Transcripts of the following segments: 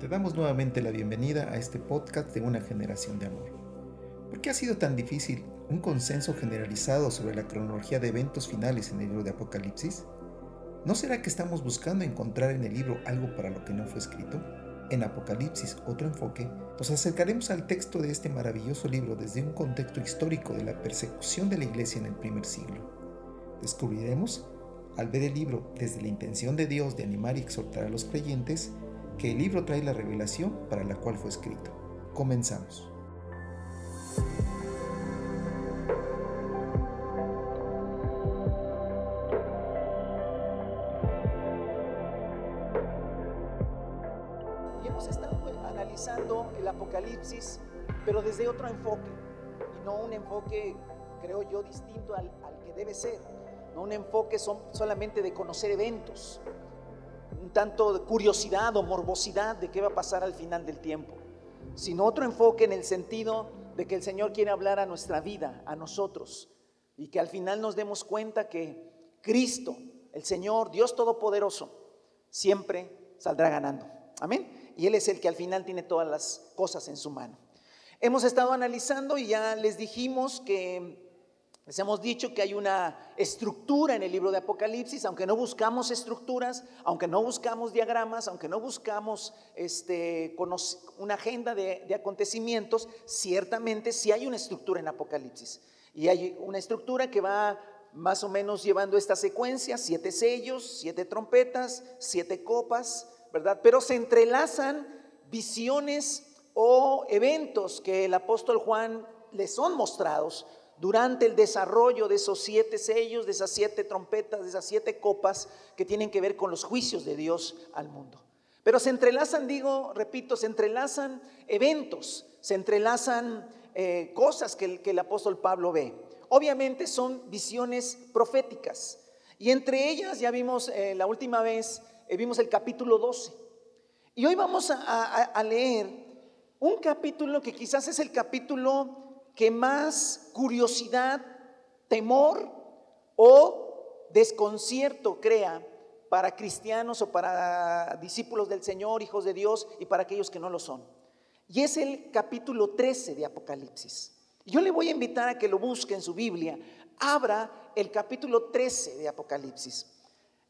Te damos nuevamente la bienvenida a este podcast de una generación de amor. ¿Por qué ha sido tan difícil un consenso generalizado sobre la cronología de eventos finales en el libro de Apocalipsis? ¿No será que estamos buscando encontrar en el libro algo para lo que no fue escrito? En Apocalipsis, otro enfoque, nos acercaremos al texto de este maravilloso libro desde un contexto histórico de la persecución de la iglesia en el primer siglo. Descubriremos, al ver el libro desde la intención de Dios de animar y exhortar a los creyentes, que el libro trae la revelación para la cual fue escrito. Comenzamos. Y hemos estado pues, analizando el Apocalipsis, pero desde otro enfoque, y no un enfoque, creo yo, distinto al, al que debe ser, no un enfoque son, solamente de conocer eventos, un tanto de curiosidad o morbosidad de qué va a pasar al final del tiempo, sino otro enfoque en el sentido de que el Señor quiere hablar a nuestra vida, a nosotros, y que al final nos demos cuenta que Cristo, el Señor, Dios Todopoderoso, siempre saldrá ganando. Amén. Y Él es el que al final tiene todas las cosas en su mano. Hemos estado analizando y ya les dijimos que les hemos dicho que hay una estructura en el libro de Apocalipsis, aunque no buscamos estructuras, aunque no buscamos diagramas, aunque no buscamos este, una agenda de, de acontecimientos, ciertamente sí hay una estructura en Apocalipsis. Y hay una estructura que va más o menos llevando esta secuencia, siete sellos, siete trompetas, siete copas, ¿verdad? Pero se entrelazan visiones o eventos que el apóstol Juan les son mostrados durante el desarrollo de esos siete sellos, de esas siete trompetas, de esas siete copas que tienen que ver con los juicios de Dios al mundo. Pero se entrelazan, digo, repito, se entrelazan eventos, se entrelazan eh, cosas que el, que el, apóstol Pablo ve. Obviamente son visiones proféticas. Y entre ellas, ya vimos eh, la última vez, eh, vimos el capítulo 12. Y hoy vamos a, a, a leer un capítulo que quizás es el capítulo que más curiosidad, temor o desconcierto crea para cristianos o para discípulos del Señor, hijos de Dios y para aquellos que no lo son. Y es el capítulo 13 de Apocalipsis. Yo le voy a invitar a que lo busque en su Biblia. Abra el capítulo 13 de Apocalipsis.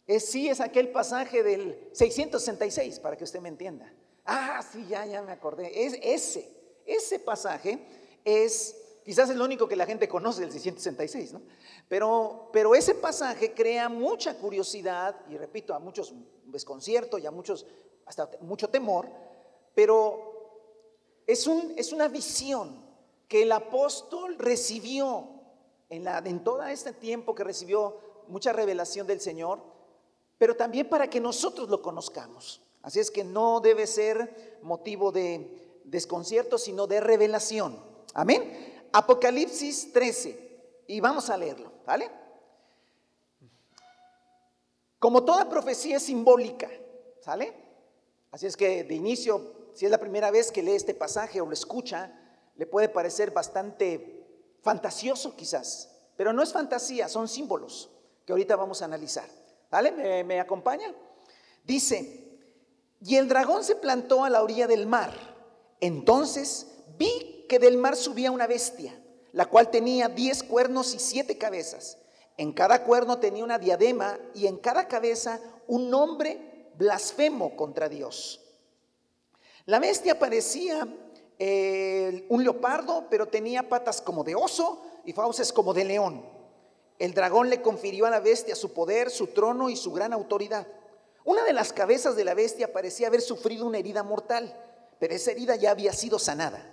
Es, sí, es aquel pasaje del 666, para que usted me entienda. Ah, sí, ya, ya me acordé. Es ese, ese pasaje es, quizás es lo único que la gente conoce del 666, ¿no? Pero, pero ese pasaje crea mucha curiosidad y repito, a muchos desconcierto y a muchos hasta mucho temor, pero es, un, es una visión que el apóstol recibió en, la, en todo este tiempo que recibió mucha revelación del Señor, pero también para que nosotros lo conozcamos. Así es que no debe ser motivo de desconcierto, sino de revelación. Amén. Apocalipsis 13. Y vamos a leerlo, ¿vale? Como toda profecía es simbólica, ¿sale? Así es que de inicio, si es la primera vez que lee este pasaje o lo escucha, le puede parecer bastante fantasioso quizás, pero no es fantasía, son símbolos que ahorita vamos a analizar. ¿Vale? ¿Me, me acompaña? Dice, y el dragón se plantó a la orilla del mar. Entonces vi que del mar subía una bestia, la cual tenía diez cuernos y siete cabezas. En cada cuerno tenía una diadema y en cada cabeza un nombre blasfemo contra Dios. La bestia parecía eh, un leopardo, pero tenía patas como de oso y fauces como de león. El dragón le confirió a la bestia su poder, su trono y su gran autoridad. Una de las cabezas de la bestia parecía haber sufrido una herida mortal, pero esa herida ya había sido sanada.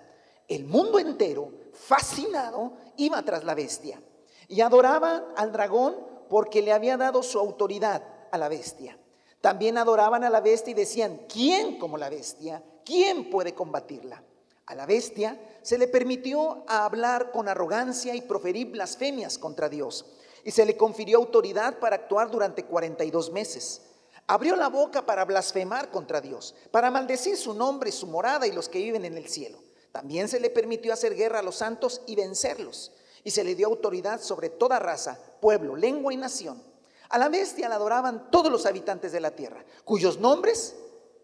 El mundo entero, fascinado, iba tras la bestia y adoraban al dragón porque le había dado su autoridad a la bestia. También adoraban a la bestia y decían, ¿quién como la bestia? ¿Quién puede combatirla? A la bestia se le permitió hablar con arrogancia y proferir blasfemias contra Dios. Y se le confirió autoridad para actuar durante 42 meses. Abrió la boca para blasfemar contra Dios, para maldecir su nombre, su morada y los que viven en el cielo. También se le permitió hacer guerra a los santos y vencerlos. Y se le dio autoridad sobre toda raza, pueblo, lengua y nación. A la bestia la adoraban todos los habitantes de la tierra, cuyos nombres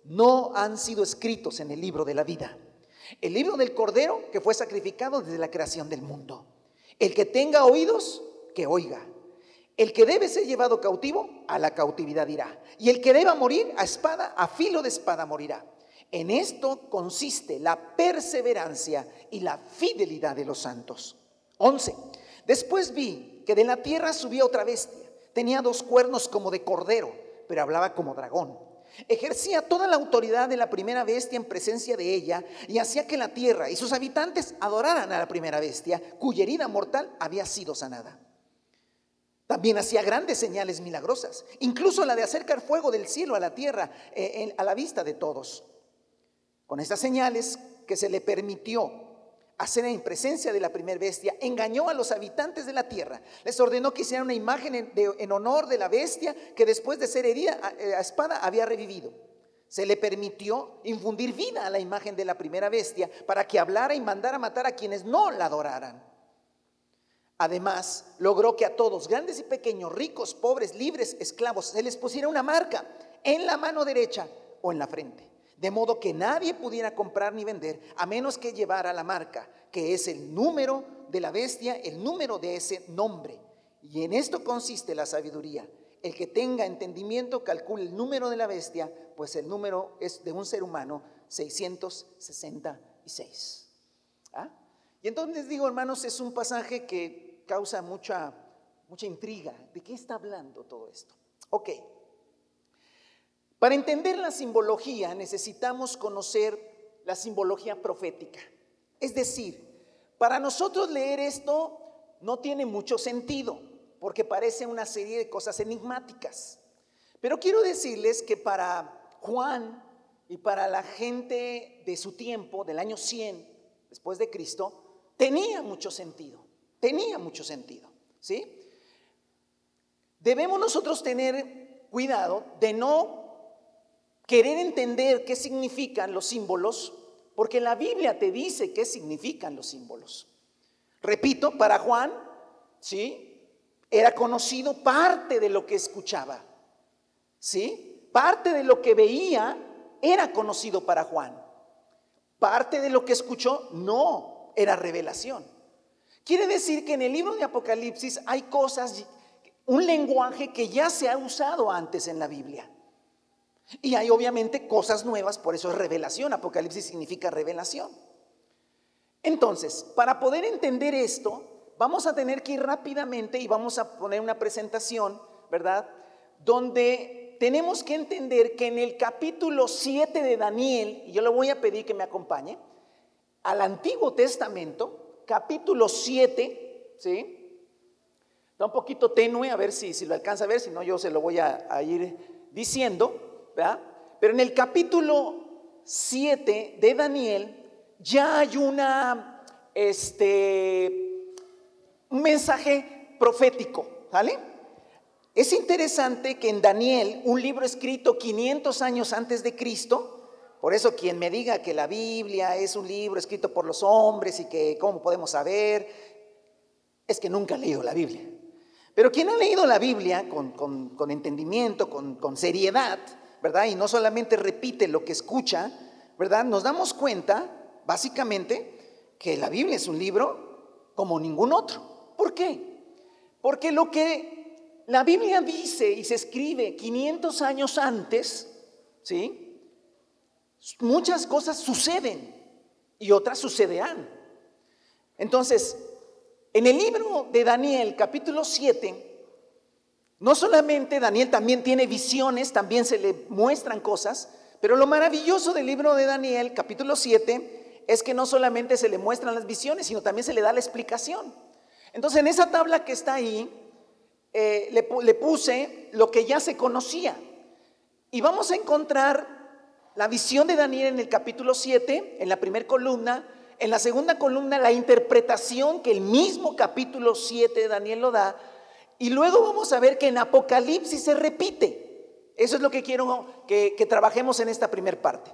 no han sido escritos en el libro de la vida. El libro del Cordero que fue sacrificado desde la creación del mundo. El que tenga oídos, que oiga. El que debe ser llevado cautivo, a la cautividad irá. Y el que deba morir, a espada, a filo de espada morirá. En esto consiste la perseverancia y la fidelidad de los santos. 11. Después vi que de la tierra subía otra bestia. Tenía dos cuernos como de cordero, pero hablaba como dragón. Ejercía toda la autoridad de la primera bestia en presencia de ella y hacía que la tierra y sus habitantes adoraran a la primera bestia, cuya herida mortal había sido sanada. También hacía grandes señales milagrosas, incluso la de acercar fuego del cielo a la tierra eh, a la vista de todos. Con estas señales que se le permitió hacer en presencia de la primera bestia, engañó a los habitantes de la tierra. Les ordenó que hicieran una imagen en, honor de la bestia que después de ser herida a, a espada había revivido. Se le permitió infundir vida a la imagen de la primera bestia para que hablara y mandara matar a quienes no la adoraran. Además, logró que a todos, grandes y pequeños, ricos, pobres, libres, esclavos, se les pusiera una marca en la mano derecha o en la frente de modo que nadie pudiera comprar ni vender a menos que llevara la marca, que es el número de la bestia, el número de ese nombre. Y en esto consiste la sabiduría. El que tenga entendimiento calcule el número de la bestia, pues el número es de un ser humano 666. ¿Ah? Y entonces digo, hermanos, es un pasaje que causa mucha, mucha intriga. ¿De qué está hablando todo esto? Ok. Para entender la simbología necesitamos conocer la simbología profética. Es decir, para nosotros leer esto no tiene mucho sentido, porque parece una serie de cosas enigmáticas. Pero quiero decirles que para Juan y para la gente de su tiempo, del año 100 después de Cristo, tenía mucho sentido, tenía mucho sentido, ¿sí? Debemos nosotros tener cuidado de no querer entender qué significan los símbolos, porque la Biblia te dice qué significan los símbolos. Repito, para Juan, ¿sí? Era conocido parte de lo que escuchaba, ¿sí? Parte de lo que veía era conocido para Juan. Parte de lo que escuchó no era revelación. Quiere decir que en el libro de Apocalipsis hay cosas, un lenguaje que ya se ha usado antes en la Biblia. Y hay obviamente cosas nuevas, por eso es revelación. Apocalipsis significa revelación. Entonces, para poder entender esto, vamos a tener que ir rápidamente y vamos a poner una presentación, ¿verdad? Donde tenemos que entender que en el capítulo 7 de Daniel, y yo le voy a pedir que me acompañe, al Antiguo Testamento, capítulo 7, ¿sí? Está un poquito tenue, a ver si, si lo alcanza a ver, si no yo se lo voy a, a ir diciendo. Pero en el capítulo 7 de Daniel ya hay una, este, un mensaje profético, ¿vale? Es interesante que en Daniel, un libro escrito 500 años antes de Cristo, por eso quien me diga que la Biblia es un libro escrito por los hombres y que cómo podemos saber, es que nunca ha leído la Biblia. Pero quien ha leído la Biblia con, entendimiento, con, con seriedad, ¿verdad? Y no solamente repite lo que escucha, ¿verdad? Nos damos cuenta, básicamente, que la Biblia es un libro como ningún otro. ¿Por qué? Porque lo que la Biblia dice y se escribe 500 años antes, ¿sí? Muchas cosas suceden y otras sucederán. Entonces, en el libro de Daniel, capítulo 7, no solamente Daniel también tiene visiones, también se le muestran cosas, pero lo maravilloso del libro de Daniel, capítulo 7, es que no solamente se le muestran las visiones, sino también se le da la explicación. Entonces, en esa tabla que está ahí, eh, le, le puse lo que ya se conocía. Y vamos a encontrar la visión de Daniel en el capítulo 7, en la primera columna, en la segunda columna la interpretación que el mismo capítulo 7 de Daniel lo da, y luego vamos a ver que en Apocalipsis se repite. Eso es lo que quiero que, trabajemos en esta primera parte.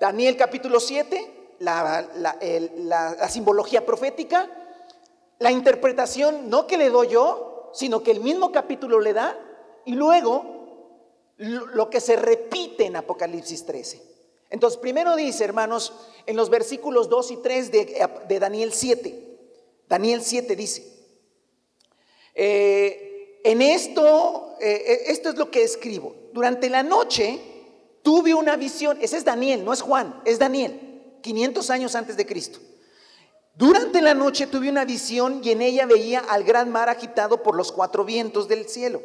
Daniel capítulo 7, la, simbología profética, la interpretación no que le doy yo, sino que el mismo capítulo le da, y luego lo que se repite en Apocalipsis 13. Entonces, primero dice, hermanos, en los versículos 2 y 3 de, Daniel 7, Daniel 7 dice, eh, en esto, eh, esto es lo que escribo, durante la noche tuve una visión, ese es Daniel, no es Juan, es Daniel, 500 años antes de Cristo. Durante la noche tuve una visión y en ella veía al gran mar agitado por los cuatro vientos del cielo.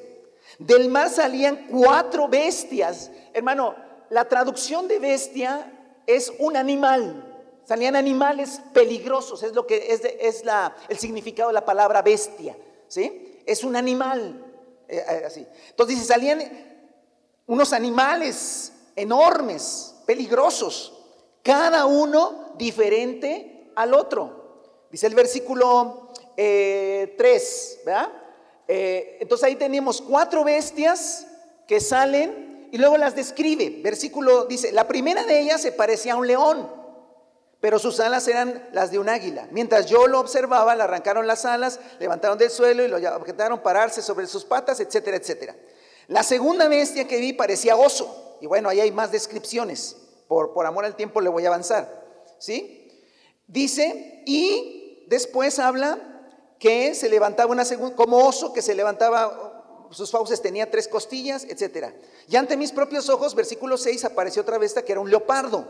Del mar salían cuatro bestias. Hermano, la traducción de bestia es un animal. Salían animales peligrosos, es lo que es, es la, el significado de la palabra bestia. ¿Sí? Es un animal. Eh, eh, así. Entonces dice, salían unos animales enormes, peligrosos, cada uno diferente al otro. Dice el versículo 3, eh, ¿verdad? Entonces ahí tenemos cuatro bestias que salen y luego las describe. Versículo dice, la primera de ellas se parecía a un león, pero sus alas eran las de un águila. Mientras yo lo observaba, le arrancaron las alas, levantaron del suelo y lo objetaron pararse sobre sus patas, etcétera, etcétera. La segunda bestia que vi parecía oso. Y bueno, ahí hay más descripciones. Por, por amor al tiempo le voy a avanzar. ¿Sí? Dice, y después habla que se levantaba una segunda, como oso que se levantaba, sus fauces tenía tres costillas, etc. Y ante mis propios ojos, versículo 6, apareció otra bestia que era un leopardo,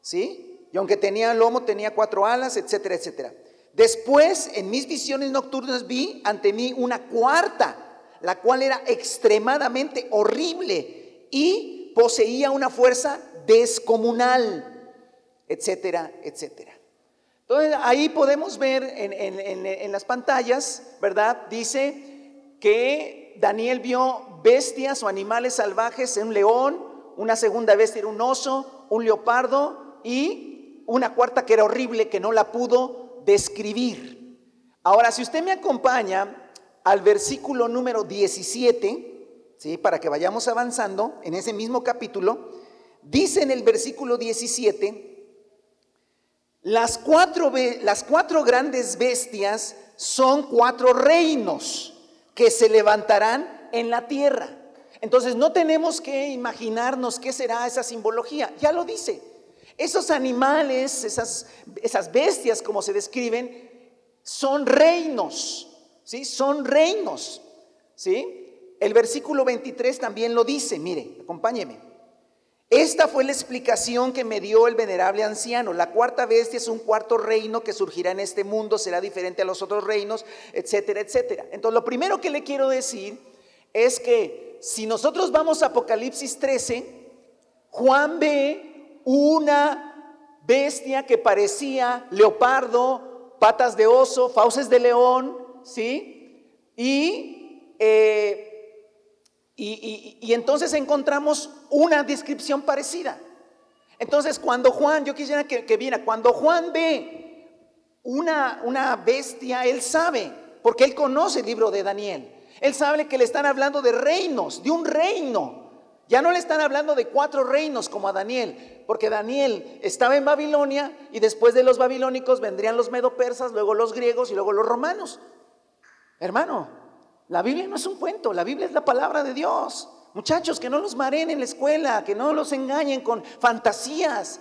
¿sí? Y aunque tenía lomo, tenía cuatro alas, etcétera, etcétera. Después, en mis visiones nocturnas, vi ante mí una cuarta, la cual era extremadamente horrible y poseía una fuerza descomunal, etcétera, etcétera. Entonces ahí podemos ver en, las pantallas, ¿verdad? Dice que Daniel vio bestias o animales salvajes, un león, una segunda bestia era un oso, un leopardo y una cuarta que era horrible que no la pudo describir. Ahora, si usted me acompaña al versículo número 17, ¿sí? para que vayamos avanzando en ese mismo capítulo, dice en el versículo 17, las cuatro, las cuatro grandes bestias son cuatro reinos que se levantarán en la tierra. Entonces no tenemos que imaginarnos qué será esa simbología. Ya lo dice. Esos animales, esas, esas bestias como se describen, son reinos. ¿Sí? Son reinos. ¿Sí? El versículo 23 también lo dice. Mire, acompáñeme. Esta fue la explicación que me dio el venerable anciano. La cuarta bestia es un cuarto reino que surgirá en este mundo, será diferente a los otros reinos, etcétera, etcétera. Entonces, lo primero que le quiero decir es que si nosotros vamos a Apocalipsis 13, Juan ve una bestia que parecía leopardo, patas de oso, fauces de león, ¿sí? Y eh, y, entonces encontramos una descripción parecida. Entonces, cuando Juan, yo quisiera que, que viera, cuando Juan ve una, una bestia, él sabe, porque él conoce el libro de Daniel. Él sabe que le están hablando de reinos, de un reino. Ya no le están hablando de cuatro reinos como a Daniel, porque Daniel estaba en Babilonia y después de los babilónicos vendrían los medo-persas, luego los griegos y luego los romanos. Hermano, la Biblia no es un cuento, la Biblia es la palabra de Dios. Muchachos, que no los mareen en la escuela, que no los engañen con fantasías.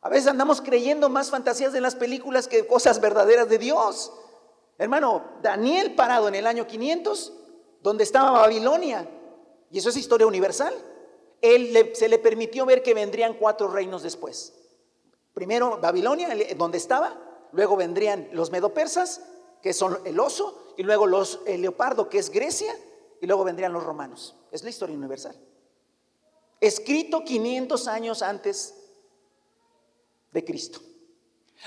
A veces andamos creyendo más fantasías de las películas que cosas verdaderas de Dios. Hermano, Daniel parado en el año 500, donde estaba Babilonia, y eso es historia universal, él se le permitió ver que vendrían cuatro reinos después. Primero Babilonia, donde estaba, luego vendrían los medopersas, que son el oso, y luego los, el leopardo, que es Grecia, y luego vendrían los romanos. Es la historia universal. Escrito 500 años antes de Cristo.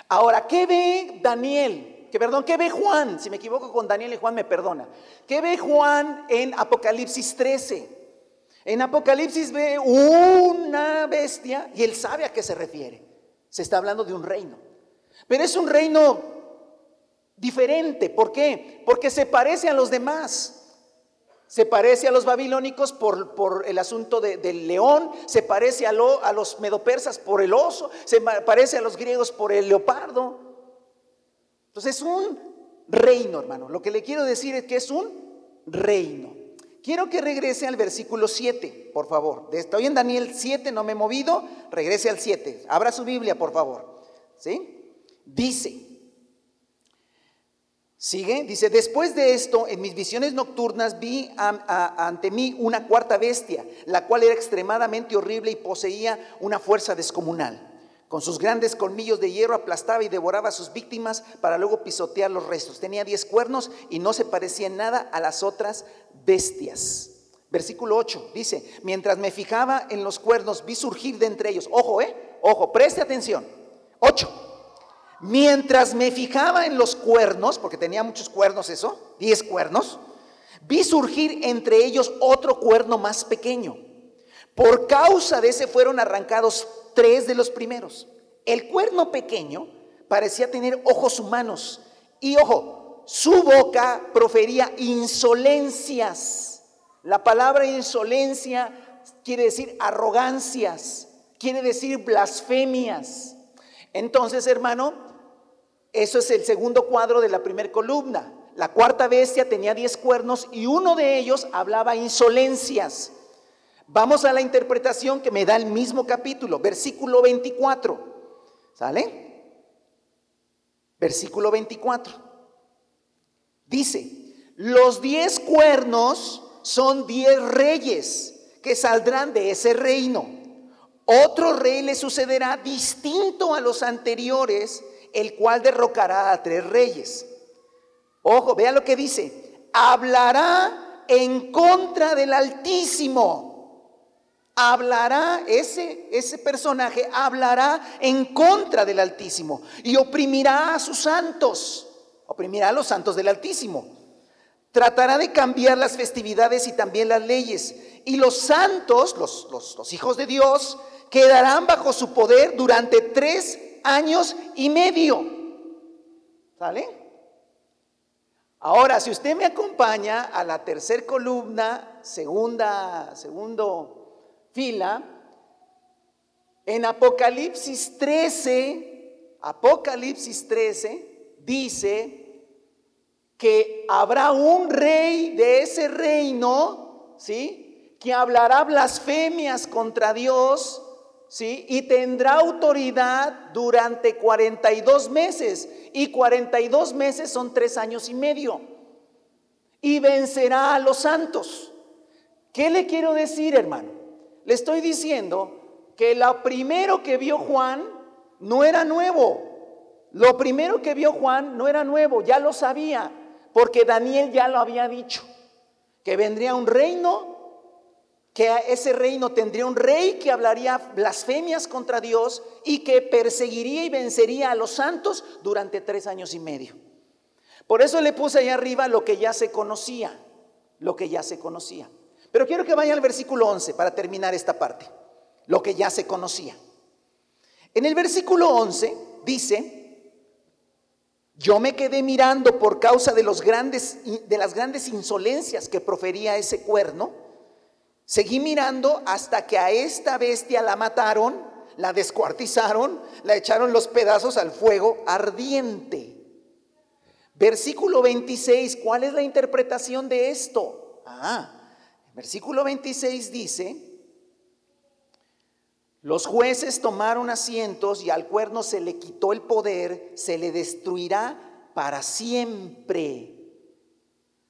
Ahora, ¿qué ve Daniel? Que perdón, ¿qué ve Juan? Si me equivoco con Daniel y Juan me perdona. ¿Qué ve Juan en Apocalipsis 13? En Apocalipsis ve una bestia y él sabe a qué se refiere. Se está hablando de un reino. Pero es un reino diferente. ¿Por qué? Porque se parece a los demás. Se parece a los babilónicos por, el asunto del león, se parece a, a los medopersas por el oso, se parece a los griegos por el leopardo. Entonces es un reino, hermano. Lo que le quiero decir es que es un reino. Quiero que regrese al versículo 7, por favor. Estoy en Daniel 7, no me he movido, regrese al 7. Abra su Biblia, por favor. ¿Sí? Dice, Sigue, dice, después de esto, en mis visiones nocturnas vi ante mí una cuarta bestia, la cual era extremadamente horrible y poseía una fuerza descomunal. Con sus grandes colmillos de hierro aplastaba y devoraba a sus víctimas para luego pisotear los restos. Tenía diez cuernos y no se parecía en nada a las otras bestias. Versículo 8 dice, mientras me fijaba en los cuernos, vi surgir de entre ellos, ojo, eh, ojo, preste atención. 8. Mientras me fijaba en los cuernos, porque tenía muchos cuernos eso, 10 cuernos, vi surgir entre ellos otro cuerno más pequeño. Por causa de ese fueron arrancados tres de los primeros. El cuerno pequeño parecía tener ojos humanos y ojo, su boca profería insolencias. La palabra insolencia quiere decir arrogancias, quiere decir blasfemias. Entonces, hermano, eso es el segundo cuadro de la primera columna. La cuarta bestia tenía diez cuernos y uno de ellos hablaba insolencias. Vamos a la interpretación que me da el mismo capítulo, versículo 24. ¿Sale? Versículo 24. Dice, los diez cuernos son diez reyes que saldrán de ese reino. Otro rey le sucederá distinto a los anteriores, el cual derrocará a tres reyes. Ojo, vea lo que dice. Hablará en contra del Altísimo hablará, ese, ese personaje hablará en contra del Altísimo y oprimirá a sus santos, oprimirá a los santos del Altísimo. Tratará de cambiar las festividades y también las leyes. Y los santos, los, los, hijos de Dios, quedarán bajo su poder durante tres años y medio. ¿Sale? Ahora, si usted me acompaña a la tercera columna, segunda, segundo fila, en Apocalipsis 13, Apocalipsis 13 dice que habrá un rey de ese reino, ¿sí? Que hablará blasfemias contra Dios, ¿sí? Y tendrá autoridad durante 42 meses. Y 42 meses son tres años y medio. Y vencerá a los santos. ¿Qué le quiero decir, hermano? Le estoy diciendo que lo primero que vio Juan no era nuevo. Lo primero que vio Juan no era nuevo, ya lo sabía, porque Daniel ya lo había dicho, que vendría un reino, que ese reino tendría un rey que hablaría blasfemias contra Dios y que perseguiría y vencería a los santos durante tres años y medio. Por eso le puse ahí arriba lo que ya se conocía, lo que ya se conocía. Pero quiero que vaya al versículo 11 para terminar esta parte, lo que ya se conocía. En el versículo 11 dice, yo me quedé mirando por causa de, los grandes, de las grandes insolencias que profería ese cuerno. Seguí mirando hasta que a esta bestia la mataron, la descuartizaron, la echaron los pedazos al fuego ardiente. Versículo 26, ¿cuál es la interpretación de esto? Ah, Versículo 26 dice, los jueces tomaron asientos y al cuerno se le quitó el poder, se le destruirá para siempre.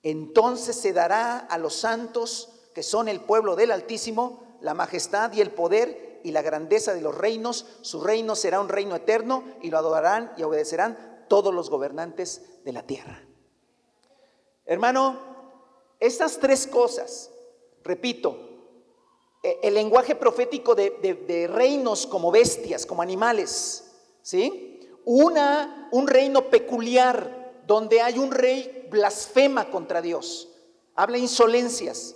Entonces se dará a los santos, que son el pueblo del Altísimo, la majestad y el poder y la grandeza de los reinos. Su reino será un reino eterno y lo adorarán y obedecerán todos los gobernantes de la tierra. Hermano, estas tres cosas, Repito, e, el lenguaje profético de, reinos como bestias, como animales, ¿sí? Una, un reino peculiar donde hay un rey blasfema contra Dios, habla insolencias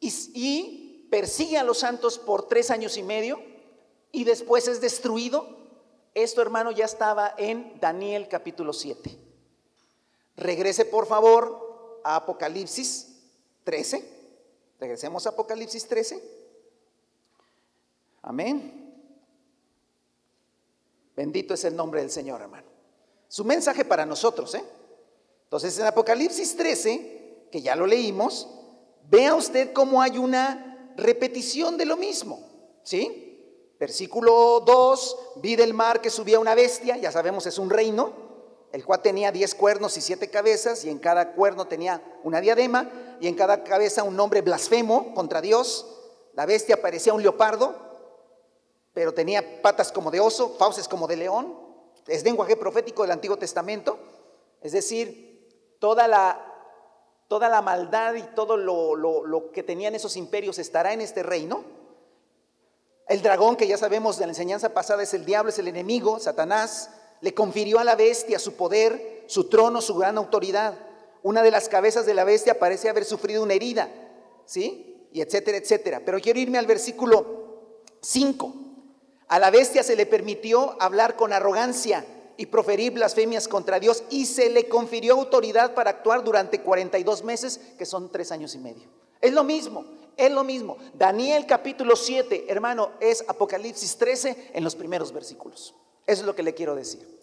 y, y persigue a los santos por tres años y medio y después es destruido. Esto, hermano, ya estaba en Daniel capítulo 7. Regrese, por favor, a Apocalipsis 13. Regresemos a Apocalipsis 13. Amén. Bendito es el nombre del Señor, hermano. Su mensaje para nosotros, ¿eh? Entonces en Apocalipsis 13, que ya lo leímos, vea usted cómo hay una repetición de lo mismo, ¿sí? Versículo 2, vi del mar que subía una bestia, ya sabemos es un reino, el cual tenía diez cuernos y siete cabezas, y en cada cuerno tenía una diadema, y en cada cabeza un nombre blasfemo contra Dios. La bestia parecía un leopardo, pero tenía patas como de oso, fauces como de león. Es lenguaje profético del Antiguo Testamento. Es decir, toda la, toda la maldad y todo lo, lo que tenían esos imperios estará en este reino. El dragón, que ya sabemos de la enseñanza pasada, es el diablo, es el enemigo, Satanás le confirió a la bestia su poder, su trono, su gran autoridad. Una de las cabezas de la bestia parece haber sufrido una herida, ¿sí? Y etcétera, etcétera. Pero quiero irme al versículo 5. A la bestia se le permitió hablar con arrogancia y proferir blasfemias contra Dios y se le confirió autoridad para actuar durante 42 meses, que son tres años y medio. Es lo mismo, es lo mismo. Daniel capítulo 7, hermano, es Apocalipsis 13 en los primeros versículos. Eso es lo que le quiero decir.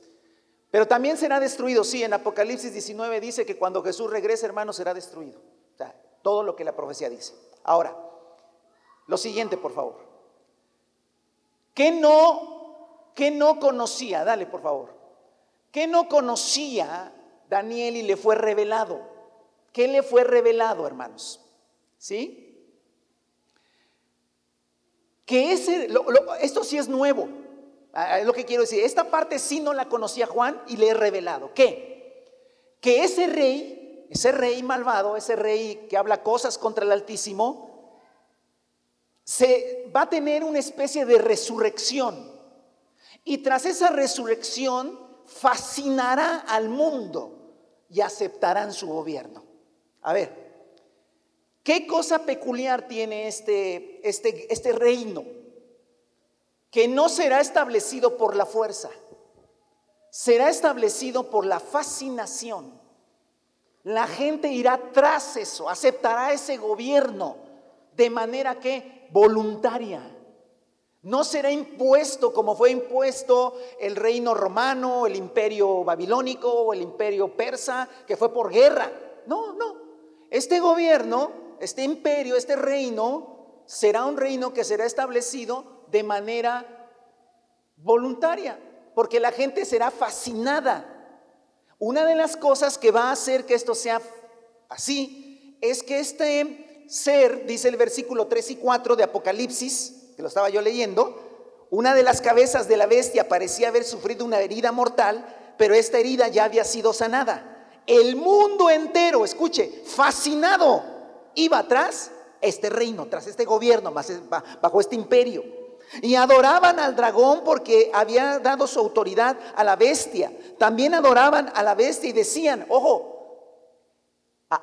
Pero también será destruido, sí, en Apocalipsis 19 dice que cuando Jesús regrese, hermano, será destruido. O sea, todo lo que la profecía dice. Ahora, lo siguiente, por favor. ¿Qué no, qué no conocía? Dale, por favor. ¿Qué no conocía Daniel y le fue revelado? ¿Qué le fue revelado, hermanos? ¿Sí? Que ese, esto sí es nuevo. Ah, es lo que quiero decir. Esta parte sí no la conocía Juan y le he revelado. ¿Qué? Que ese rey, ese rey malvado, ese rey que habla cosas contra el Altísimo, se va a tener una especie de resurrección. Y tras esa resurrección fascinará al mundo y aceptarán su gobierno. A ver, ¿qué cosa peculiar tiene este, este, este reino? Que no será establecido por la fuerza, será establecido por la fascinación. La gente irá tras eso, aceptará ese gobierno de manera que voluntaria. No será impuesto como fue impuesto el reino romano, el imperio babilónico o el imperio persa, que fue por guerra. No, no. Este gobierno, este imperio, este reino, será un reino que será establecido de manera voluntaria, porque la gente será fascinada. Una de las cosas que va a hacer que esto sea así es que este ser, dice el versículo 3 y 4 de Apocalipsis, que lo estaba yo leyendo, una de las cabezas de la bestia parecía haber sufrido una herida mortal, pero esta herida ya había sido sanada. El mundo entero, escuche, fascinado, iba atrás este reino, tras este gobierno, bajo este imperio. Y adoraban al dragón porque había dado su autoridad a la bestia. También adoraban a la bestia y decían, ojo,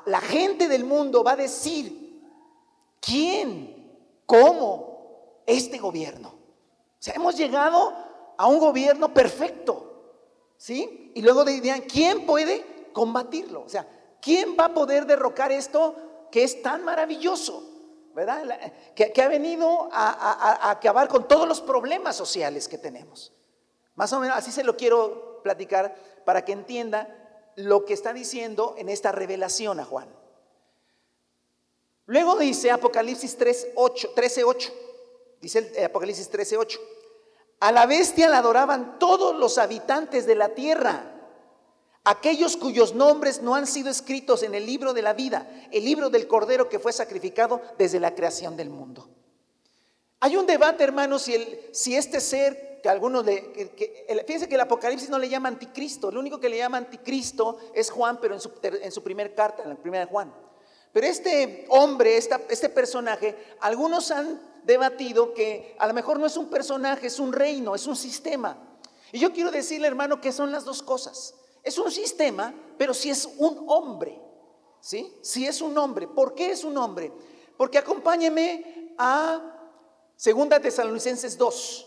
la gente del mundo va a decir, ¿quién? ¿Cómo? Este gobierno. O sea, hemos llegado a un gobierno perfecto. ¿Sí? Y luego dirían, ¿quién puede combatirlo? O sea, ¿quién va a poder derrocar esto que es tan maravilloso? ¿Verdad? Que, ha venido a, acabar con todos los problemas sociales que tenemos. Más o menos así se lo quiero platicar para que entienda lo que está diciendo en esta revelación a Juan. Luego dice Apocalipsis 13:8, dice el Apocalipsis 13:8, a la bestia la adoraban todos los habitantes de la tierra Aquellos cuyos nombres no han sido escritos en el libro de la vida, el libro del Cordero que fue sacrificado desde la creación del mundo. Hay un debate, hermanos, si, este ser, que algunos le... fíjense que el Apocalipsis no le llama anticristo, lo único que le llama anticristo es Juan, pero en su, en su primer carta, en la primera de Juan. Pero este hombre, este personaje, algunos han debatido que a lo mejor no es un personaje, es un reino, es un sistema. Y yo quiero decirle, hermano, que son las dos cosas. Es un sistema, pero si es un hombre. ¿Sí? Si es un hombre. ¿Por qué es un hombre? Porque acompáñeme a Segunda Tesalonicenses 2.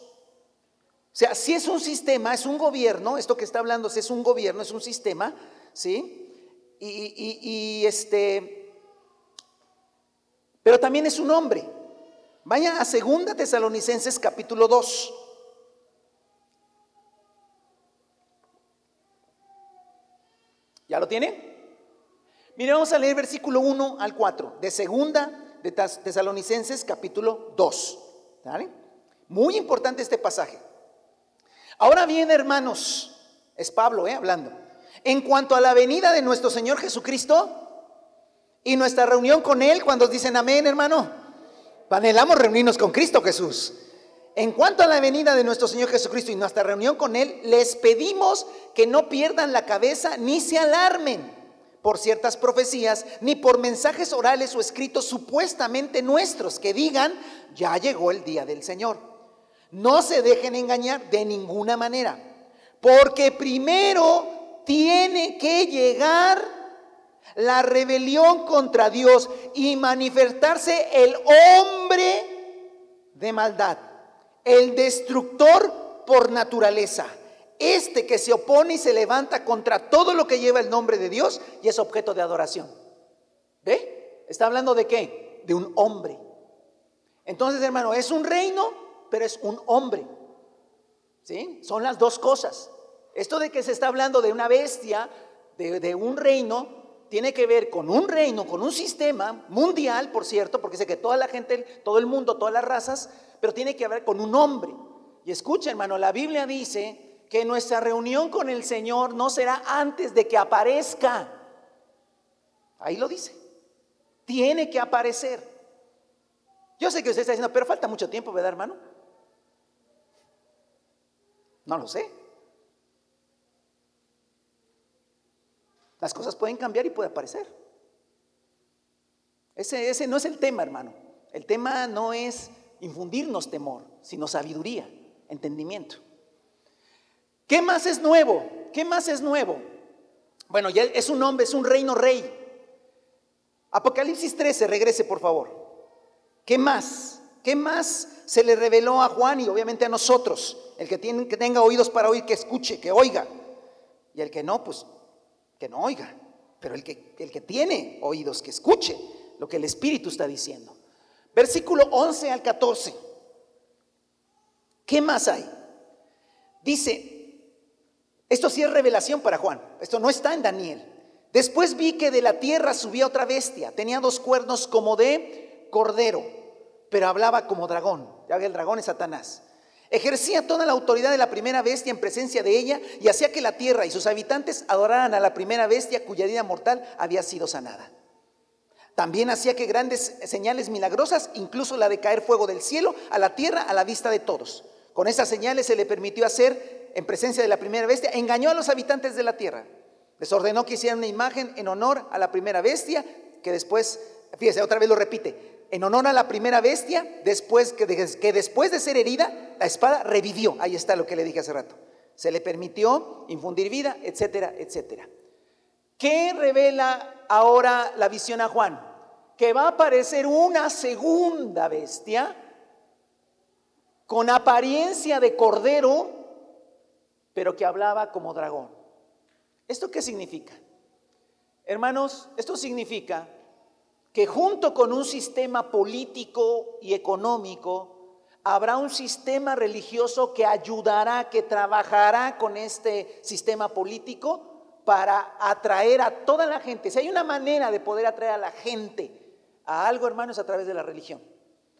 O sea, si es un sistema, es un gobierno, esto que está hablando es un gobierno, es un sistema, ¿sí? Y, este, pero también es un hombre. Vaya a Segunda Tesalonicenses capítulo 2. ¿Ya lo tiene? Mire, vamos a leer versículo 1 al 4 de segunda de Tesalonicenses capítulo 2. Muy importante este pasaje. Ahora bien, hermanos, es Pablo eh, hablando. En cuanto a la venida de nuestro Señor Jesucristo y nuestra reunión con Él, cuando dicen amén, hermano, anhelamos reunirnos con Cristo Jesús. En cuanto a la venida de nuestro Señor Jesucristo y nuestra reunión con Él, les pedimos que no pierdan la cabeza ni se alarmen por ciertas profecías, ni por mensajes orales o escritos supuestamente nuestros que digan, ya llegó el día del Señor. No se dejen engañar de ninguna manera, porque primero tiene que llegar la rebelión contra Dios y manifestarse el hombre de maldad, el destructor por naturaleza este que se opone y se levanta contra todo lo que lleva el nombre de Dios y es objeto de adoración. ¿Ve? Está hablando de qué? De un hombre. Entonces, hermano, es un reino, pero es un hombre. ¿Sí? Son las dos cosas. Esto de que se está hablando de una bestia, de, de un reino, tiene que ver con un reino, con un sistema mundial, por cierto, porque sé que toda la gente, todo el mundo, todas las razas, pero tiene que ver con un hombre. Y escucha, hermano, la Biblia dice que nuestra reunión con el Señor no será antes de que aparezca. Ahí lo dice. Tiene que aparecer. Yo sé que usted está diciendo, pero falta mucho tiempo, ¿verdad, hermano? No lo sé. Las cosas pueden cambiar y puede aparecer. Ese, ese no es el tema, hermano. El tema no es infundirnos temor, sino sabiduría, entendimiento. ¿Qué más es nuevo? ¿Qué más es nuevo? Bueno, ya es un hombre, es un reino rey. Apocalipsis 13, regrese por favor. ¿Qué más? ¿Qué más se le reveló a Juan y obviamente a nosotros? El que, tenga oídos para oír, que escuche, que oiga. Y el que no, pues que no oiga. Pero el que tiene oídos, que escuche lo que el Espíritu está diciendo. Versículo 11 al 14. ¿Qué más hay? Dice, esto sí es revelación para Juan. Esto no está en Daniel. Después vi que de la tierra subía otra bestia. Tenía dos cuernos como de cordero, pero hablaba como dragón. Ya que el dragón es Satanás. Ejercía toda la autoridad de la primera bestia en presencia de ella y hacía que la tierra y sus habitantes adoraran a la primera bestia cuya vida mortal había sido sanada. También hacía que grandes señales milagrosas, incluso la de caer fuego del cielo a la tierra a la vista de todos. Con esas señales se le permitió hacer en presencia de la primera bestia, engañó a los habitantes de la tierra. Les ordenó que hicieran una imagen en honor a la primera bestia, que después, fíjese, otra vez lo repite, en honor a la primera bestia, después que, que después de ser herida, la espada revivió. Ahí está lo que le dije hace rato. Se le permitió infundir vida, etcétera, etcétera. ¿Qué revela ahora la visión a Juan? Que va a aparecer una segunda bestia con apariencia de cordero, pero que hablaba como dragón. ¿Esto qué significa? Hermanos, esto significa que junto con un sistema político y económico, habrá un sistema religioso que ayudará, que trabajará con este sistema político para atraer a toda la gente. Si hay una manera de poder atraer a la gente a algo, hermanos, a través de la religión.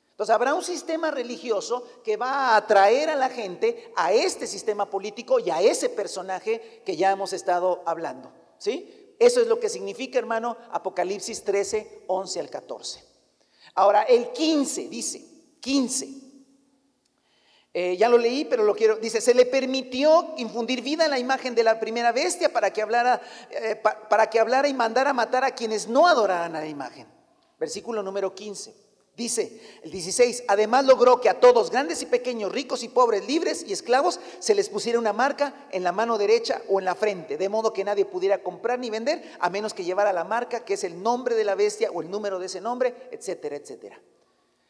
Entonces habrá un sistema religioso que va a atraer a la gente a este sistema político y a ese personaje que ya hemos estado hablando. ¿Sí? Eso es lo que significa, hermano, Apocalipsis 13, 11 al 14. Ahora, el 15 dice, 15. Eh, ya lo leí, pero lo quiero. Dice, se le permitió infundir vida en la imagen de la primera bestia para que hablara, eh, para que hablara y mandara matar a quienes no adoraran a la imagen. Versículo número 15. Dice el 16, además logró que a todos, grandes y pequeños, ricos y pobres, libres y esclavos, se les pusiera una marca en la mano derecha o en la frente, de modo que nadie pudiera comprar ni vender a menos que llevara la marca, que es el nombre de la bestia o el número de ese nombre, etcétera, etcétera.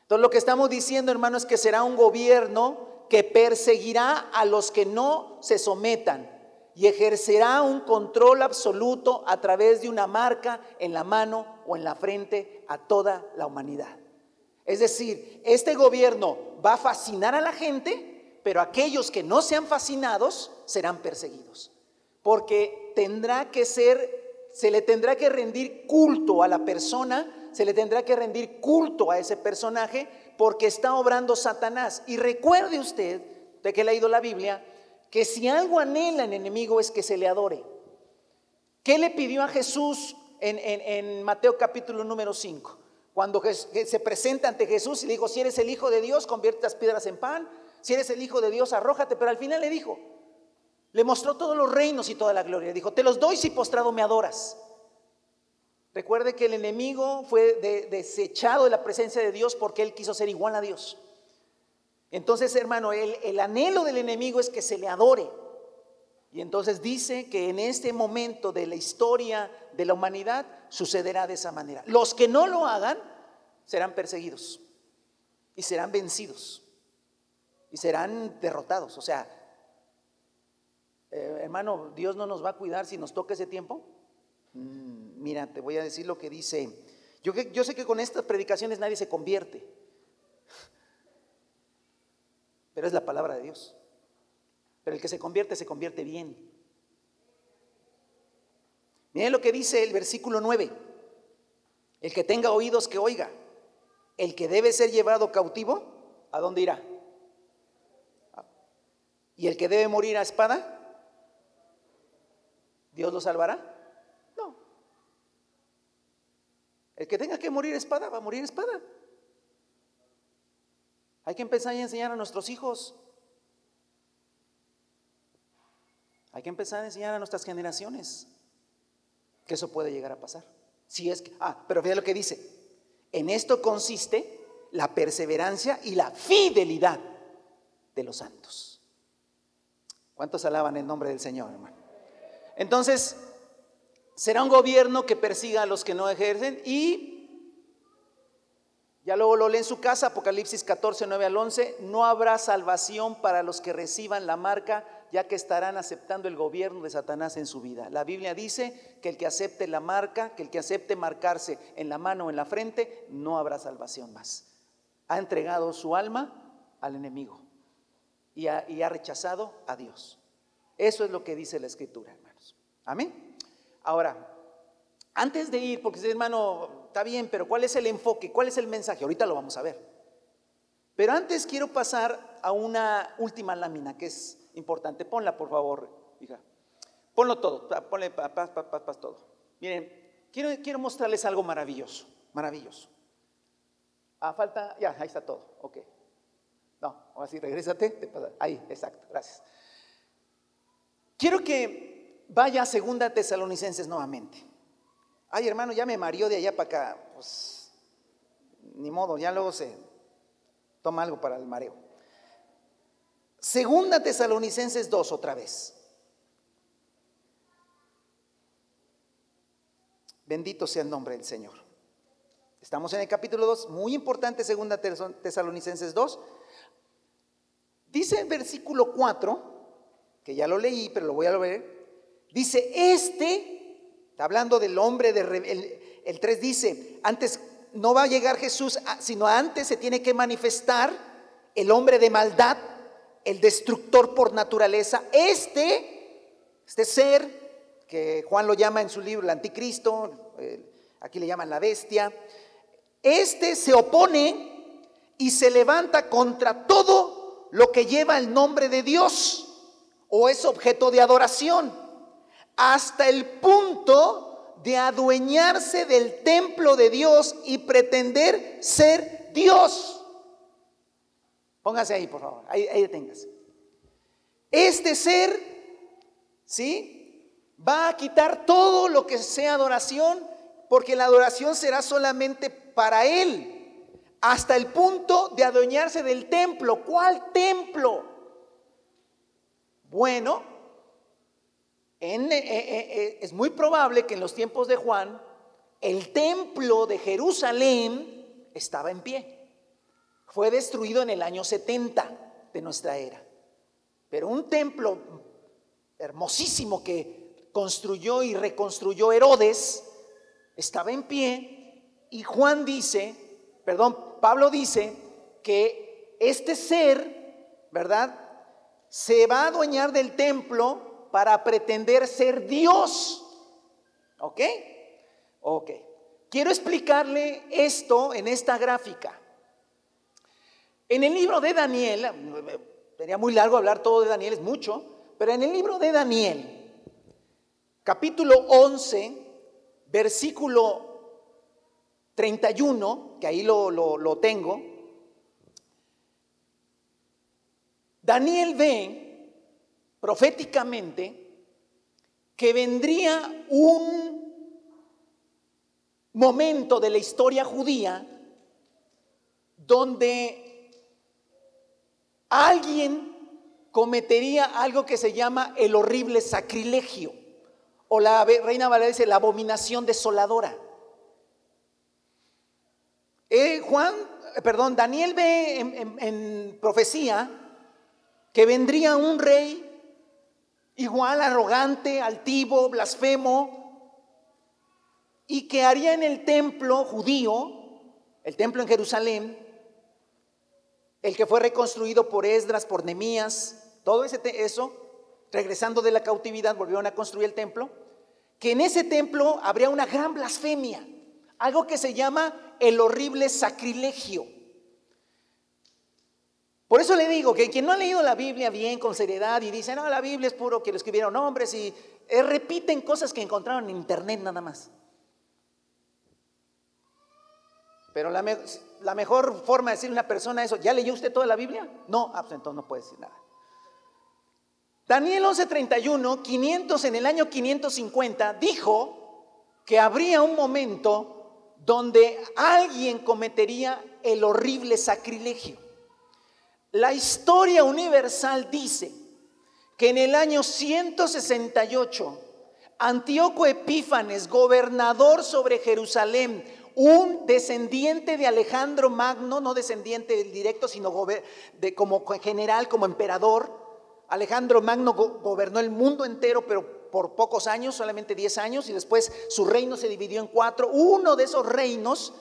Entonces lo que estamos diciendo, hermano, es que será un gobierno que perseguirá a los que no se sometan y ejercerá un control absoluto a través de una marca en la mano o en la frente a toda la humanidad. Es decir, este gobierno va a fascinar a la gente, pero aquellos que no sean fascinados serán perseguidos. Porque tendrá que ser se le tendrá que rendir culto a la persona, se le tendrá que rendir culto a ese personaje porque está obrando Satanás. Y recuerde usted, de que ha leído la Biblia, que si algo anhela el enemigo es que se le adore. ¿Qué le pidió a Jesús en, Mateo capítulo número 5? Cuando se presenta ante Jesús y le dijo, si eres el Hijo de Dios, convierte las piedras en pan, si eres el Hijo de Dios, arrójate, pero al final le dijo, le mostró todos los reinos y toda la gloria. Le dijo, te los doy si postrado me adoras. Recuerde que el enemigo fue desechado de la presencia de Dios porque él quiso ser igual a Dios. Entonces, hermano, el, anhelo del enemigo es que se le adore. Y entonces dice que en este momento de la historia de la humanidad sucederá de esa manera. Los que no lo hagan serán perseguidos y serán vencidos y serán derrotados. O sea, eh, hermano, Dios no nos va a cuidar si nos toca ese tiempo. Mm, mira, te voy a decir lo que dice. Yo, sé que con estas predicaciones nadie se convierte, pero es la palabra de Dios. Pero el que se convierte, se convierte bien. Miren lo que dice el versículo 9. El que tenga oídos que oiga. El que debe ser llevado cautivo, ¿a dónde irá? ¿Y el que debe morir a espada? ¿Dios lo salvará? El que tenga que morir espada, va a morir espada. Hay que empezar a enseñar a nuestros hijos. Hay que empezar a enseñar a nuestras generaciones que eso puede llegar a pasar. Si es que, ah, pero fíjate lo que dice. En esto consiste la perseverancia y la fidelidad de los santos. ¿Cuántos alaban el nombre del Señor, hermano? Entonces, será un gobierno que persiga a los que no ejercen y ya luego lo lee en su casa, Apocalipsis 14, 9 al 11, no habrá salvación para los que reciban la marca, ya que estarán aceptando el gobierno de Satanás en su vida. La Biblia dice que el que acepte la marca, que el que acepte marcarse en la mano o en la frente, no habrá salvación más. Ha entregado su alma al enemigo y ha, y ha rechazado a Dios. Eso es lo que dice la Escritura, hermanos. Amén. Ahora, antes de ir, porque hermano, está bien, pero ¿cuál es el enfoque? ¿Cuál es el mensaje? Ahorita lo vamos a ver. Pero antes quiero pasar a una última lámina que es importante. Ponla, por favor, hija. Ponlo todo, ponle paz, todo. Miren, quiero, quiero mostrarles algo maravilloso, maravilloso. Ah, falta, ya, ahí está todo, ok. No, ahora sí, regrésate, ahí, exacto, gracias. Quiero que vaya a segunda Tesalonicenses nuevamente. Ay, hermano, ya me mareó de allá para acá. Pues, ni modo, ya luego se toma algo para el mareo. Segunda Tesalonicenses 2 otra vez. Bendito sea el nombre del Señor. Estamos en el capítulo 2, muy importante, segunda Tesalonicenses 2. Dice el versículo 4, que ya lo leí, pero lo voy a leer, Dice, este, hablando del hombre de... El, el 3 dice, antes no va a llegar Jesús, ah, sino antes se tiene que manifestar el hombre de maldad, el destructor por naturaleza. Este, este ser, que Juan lo llama en su libro el anticristo, aquí le llaman la bestia, este se opone y se levanta contra todo lo que lleva el nombre de Dios o es objeto de adoración hasta el punto de adueñarse del templo de Dios y pretender ser Dios. Póngase ahí, por favor, ahí, deténgase. Este ser, ¿sí? Va a quitar todo lo que sea adoración, porque la adoración será solamente para Él, hasta el punto de adueñarse del templo. ¿Cuál templo? Bueno, eh, eh, eh, es muy probable que en los tiempos de Juan el templo de Jerusalén estaba en pie. Fue destruido en el año 70 de nuestra era. Pero un templo hermosísimo que construyó y reconstruyó Herodes estaba en pie y Juan dice, perdón, Pablo dice que este ser, ¿verdad? Se va a adueñar del templo para pretender ser Dios. ¿Ok? Ok. Quiero explicarle esto en esta gráfica. En el libro de Daniel, sería muy largo hablar todo de Daniel, es mucho, pero en el libro de Daniel, capítulo 11, versículo 31, que ahí lo, lo tengo, Daniel ve proféticamente que vendría un momento de la historia judía donde alguien cometería algo que se llama el horrible sacrilegio, o la reina Valera dice la abominación desoladora. Eh, Juan, perdón, Daniel ve en profecía que vendría un rey igual arrogante, altivo, blasfemo, y que haría en el templo judío, el templo en Jerusalén, el que fue reconstruido por Esdras, por Nemías, todo ese eso, regresando de la cautividad, volvieron a construir el templo, que en ese templo habría una gran blasfemia, algo que se llama el horrible sacrilegio. Por eso le digo que quien no ha leído la Biblia bien, con seriedad, y dice, no, la Biblia es puro que lo escribieron hombres, y eh, repiten cosas que encontraron en internet nada más. Pero la, mejor forma de decirle a una persona eso, ¿ya leyó usted toda la Biblia? No, ah, pues entonces no puede decir nada. Daniel 11:31, 500 en el año 550, dijo que habría un momento donde alguien cometería el horrible sacrilegio. La historia universal dice que en el año 168, Antíoco Epífanes, gobernador sobre Jerusalén, un descendiente de Alejandro Magno, no descendiente directo, sino como general, como emperador. Alejandro Magno gobernó el mundo entero, pero por pocos años, solamente 10 años, y después su reino se dividió en cuatro. Uno de esos reinos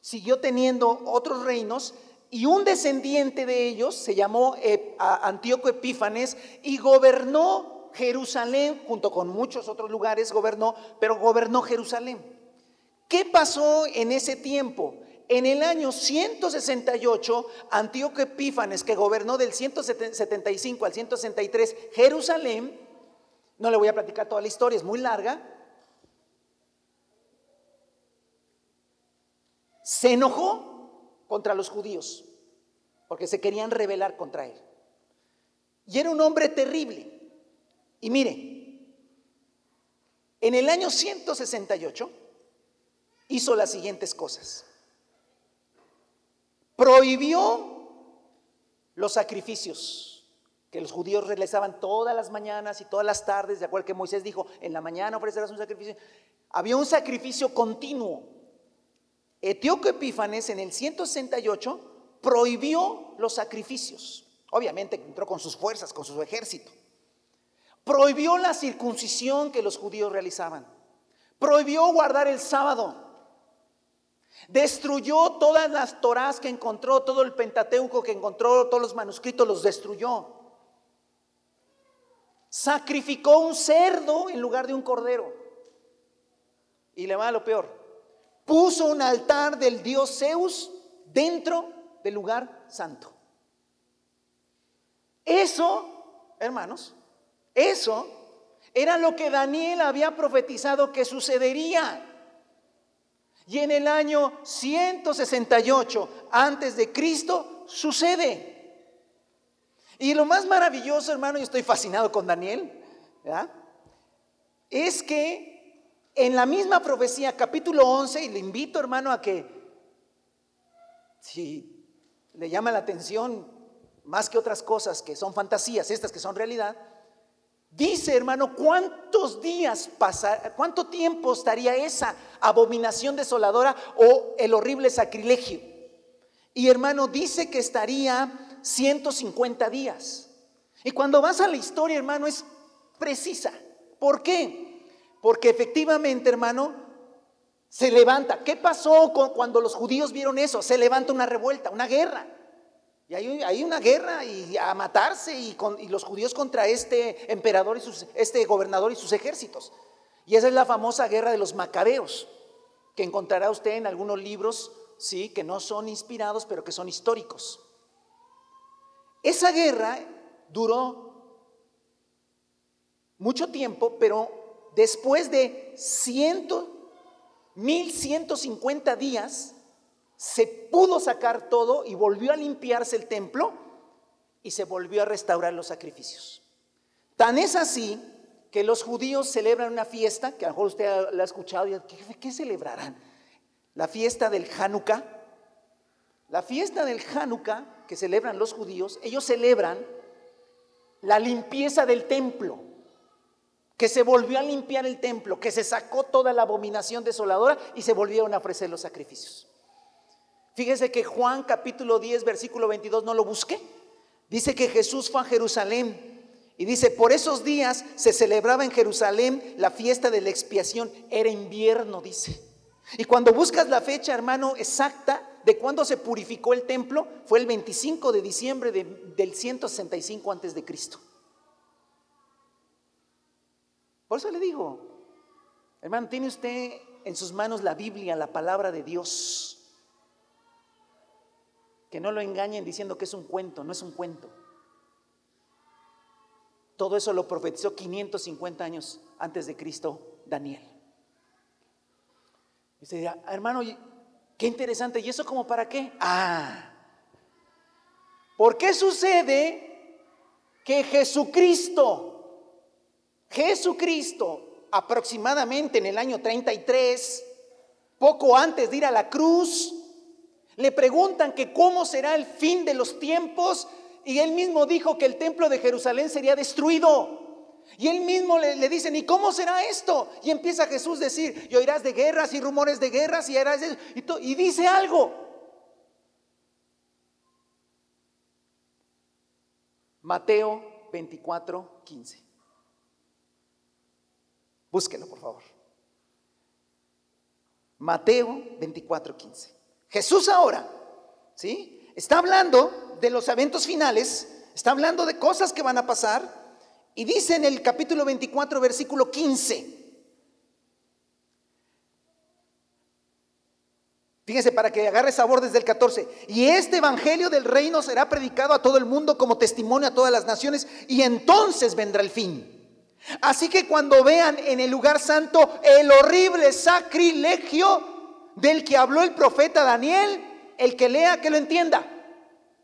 siguió teniendo otros reinos y un descendiente de ellos se llamó eh, Antíoco Epífanes y gobernó Jerusalén, junto con muchos otros lugares gobernó, pero gobernó Jerusalén. ¿Qué pasó en ese tiempo? En el año 168, Antíoco Epífanes, que gobernó del 175 al 163 Jerusalén, no le voy a platicar toda la historia, es muy larga, se enojó contra los judíos, porque se querían rebelar contra él. Y era un hombre terrible. Y mire, en el año 168 hizo las siguientes cosas. Prohibió los sacrificios que los judíos realizaban todas las mañanas y todas las tardes, de acuerdo que Moisés dijo, en la mañana ofrecerás un sacrificio. Había un sacrificio continuo Etíoco Epífanes en el 168 prohibió los sacrificios. Obviamente entró con sus fuerzas, con su ejército. Prohibió la circuncisión que los judíos realizaban. Prohibió guardar el sábado. Destruyó todas las Torás que encontró, todo el Pentateuco que encontró, todos los manuscritos los destruyó. Sacrificó un cerdo en lugar de un cordero. Y le va a lo peor puso un altar del dios Zeus dentro del lugar santo. Eso, hermanos, eso era lo que Daniel había profetizado que sucedería. Y en el año 168 antes de Cristo sucede. Y lo más maravilloso, hermano, y estoy fascinado con Daniel, es que en la misma profecía, capítulo 11, y le invito hermano a que, si le llama la atención más que otras cosas que son fantasías, estas que son realidad, dice hermano, ¿cuántos días pasar, cuánto tiempo estaría esa abominación desoladora o el horrible sacrilegio? Y hermano, dice que estaría 150 días. Y cuando vas a la historia, hermano, es precisa. ¿Por qué? Porque efectivamente, hermano, se levanta. ¿Qué pasó cuando los judíos vieron eso? Se levanta una revuelta, una guerra. Y hay, una guerra y a matarse y, los judíos contra este emperador y este gobernador y sus ejércitos. Y esa es la famosa guerra de los macabeos, que encontrará usted en algunos libros, sí, que no son inspirados, pero que son históricos. Esa guerra duró mucho tiempo, pero después de ciento, mil ciento cincuenta días, se pudo sacar todo y volvió a limpiarse el templo y se volvió a restaurar los sacrificios. Tan es así que los judíos celebran una fiesta, que a lo mejor usted la ha escuchado, y ¿qué, qué celebrarán? La fiesta del Hanukkah. La fiesta del Hanukkah que celebran los judíos, ellos celebran la limpieza del templo, que se volvió a limpiar el templo, que se sacó toda la abominación desoladora y se volvieron a ofrecer los sacrificios. Fíjese que Juan capítulo 10, versículo 22, no lo busqué. Dice que Jesús fue a Jerusalén y dice, por esos días se celebraba en Jerusalén la fiesta de la expiación. Era invierno, dice. Y cuando buscas la fecha, hermano, exacta de cuándo se purificó el templo, fue el 25 de diciembre del 165 antes de Cristo. Por eso le digo, hermano, tiene usted en sus manos la Biblia, la palabra de Dios. Que no lo engañen diciendo que es un cuento, no es un cuento. Todo eso lo profetizó 550 años antes de Cristo Daniel. Y usted dirá, hermano, qué interesante. ¿Y eso como para qué? Ah, ¿por qué sucede que Jesucristo, Jesucristo, aproximadamente en el año 33, poco antes de ir a la cruz, le preguntan que cómo será el fin de los tiempos y él mismo dijo que el templo de Jerusalén sería destruido. Y él mismo le, le dicen, ¿y cómo será esto? Y empieza Jesús a decir, y oirás de guerras y rumores de guerras y, harás y, y dice algo. Mateo 24, 15. Búsquelo, por favor. Mateo 24, 15. Jesús ahora, ¿sí? Está hablando de los eventos finales, está hablando de cosas que van a pasar y dice en el capítulo 24, versículo 15. Fíjense para que agarre sabor desde el 14. Y este evangelio del reino será predicado a todo el mundo como testimonio a todas las naciones y entonces vendrá el fin. Así que cuando vean en el lugar santo el horrible sacrilegio del que habló el profeta Daniel, el que lea, que lo entienda.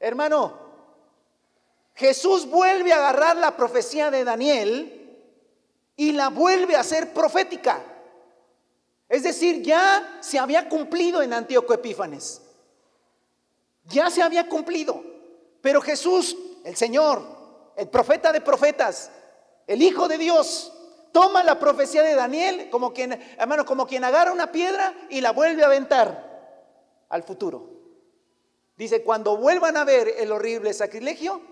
Hermano, Jesús vuelve a agarrar la profecía de Daniel y la vuelve a hacer profética. Es decir, ya se había cumplido en Antíoco Epífanes. Ya se había cumplido. Pero Jesús, el Señor, el profeta de profetas, el Hijo de Dios, toma la profecía de Daniel como quien, hermano, como quien agarra una piedra y la vuelve a aventar al futuro. Dice, cuando vuelvan a ver el horrible sacrilegio,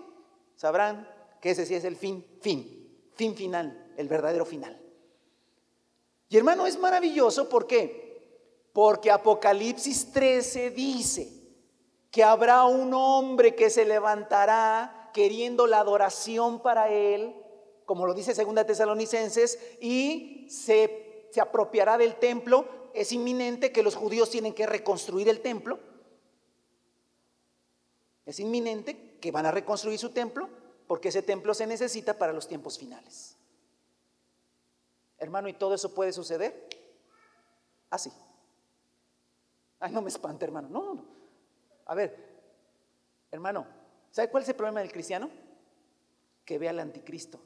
sabrán que ese sí es el fin, fin, fin final, el verdadero final. Y hermano, es maravilloso, ¿por qué? Porque Apocalipsis 13 dice que habrá un hombre que se levantará queriendo la adoración para él, como lo dice Segunda Tesalonicenses, y se, se apropiará del templo. Es inminente que los judíos tienen que reconstruir el templo es inminente que van a reconstruir su templo porque ese templo se necesita para los tiempos finales. Hermano, ¿y todo eso puede suceder? Así. Ay, no me espante, hermano. No, no. A ver, hermano, ¿sabe cuál es el problema del cristiano? Que ve al anticristo.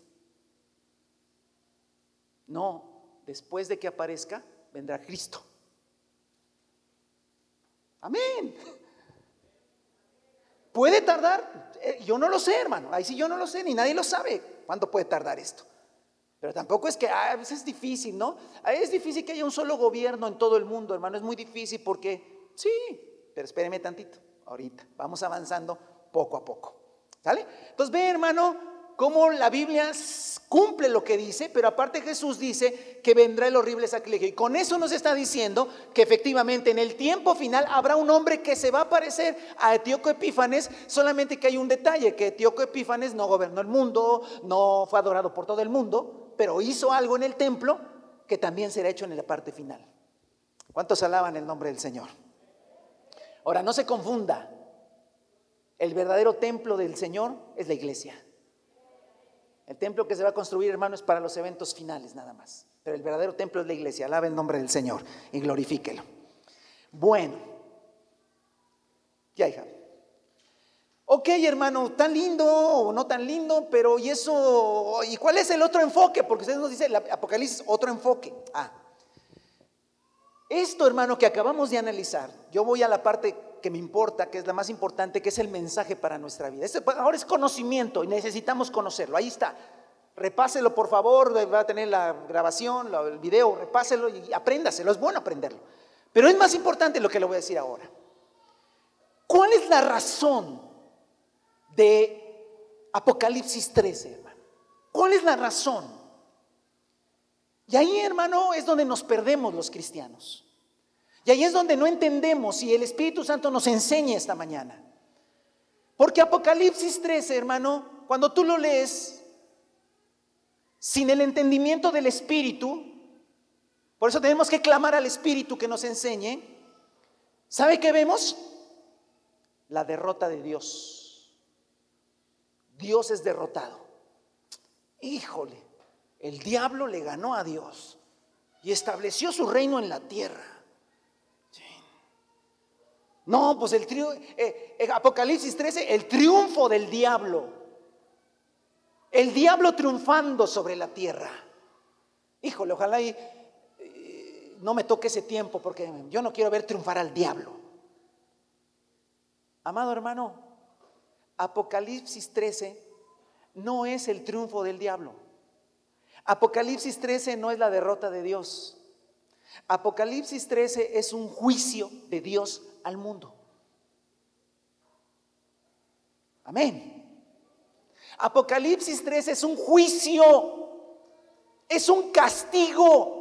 No, después de que aparezca, vendrá Cristo. Amén. ¿Puede tardar? Eh, yo no lo sé, hermano. Ahí sí yo no lo sé, ni nadie lo sabe cuánto puede tardar esto. Pero tampoco es que ah, a veces es difícil, ¿no? Es difícil que haya un solo gobierno en todo el mundo, hermano. Es muy difícil porque, sí, pero espéreme tantito, ahorita. Vamos avanzando poco a poco. ¿Sale? Entonces ve, hermano, cómo la Biblia cumple lo que dice, pero aparte Jesús dice que vendrá el horrible sacrilegio. Y con eso nos está diciendo que efectivamente en el tiempo final habrá un hombre que se va a parecer a Etíoco Epífanes, solamente que hay un detalle, que Etíoco Epífanes no gobernó el mundo, no fue adorado por todo el mundo, pero hizo algo en el templo que también será hecho en la parte final. ¿Cuántos alaban el nombre del Señor? Ahora, no se confunda. El verdadero templo del Señor es la iglesia. El templo que se va a construir, hermano, es para los eventos finales nada más. Pero el verdadero templo es la iglesia. Alabe el nombre del Señor y glorifíquelo. Bueno, ya hija. Ok, hermano, tan lindo o no tan lindo, pero ¿y eso? ¿Y cuál es el otro enfoque? Porque ustedes nos dicen, Apocalipsis, otro enfoque. Ah, esto, hermano, que acabamos de analizar, yo voy a la parte que me importa, que es la más importante, que es el mensaje para nuestra vida. Este, ahora es conocimiento y necesitamos conocerlo. Ahí está. Repáselo, por favor, va a tener la grabación, el video, repáselo y apréndaselo. Es bueno aprenderlo. Pero es más importante lo que le voy a decir ahora. ¿Cuál es la razón de Apocalipsis 13, hermano? ¿Cuál es la razón? Y ahí, hermano, es donde nos perdemos los cristianos. Y ahí es donde no entendemos si el Espíritu Santo nos enseña esta mañana. Porque Apocalipsis 13, hermano, cuando tú lo lees sin el entendimiento del Espíritu, por eso tenemos que clamar al Espíritu que nos enseñe, ¿sabe qué vemos? La derrota de Dios. Dios es derrotado. Híjole, el diablo le ganó a Dios y estableció su reino en la tierra. No, pues el eh, eh, Apocalipsis 13, el triunfo del diablo. El diablo triunfando sobre la tierra. Híjole, ojalá y, no me toque ese tiempo porque yo no quiero ver triunfar al diablo. Amado hermano, Apocalipsis 13 no es el triunfo del diablo. Apocalipsis 13 no es la derrota de Dios. Apocalipsis 13 es un juicio de Dios al mundo. Amén. Apocalipsis 13 es un juicio, es un castigo.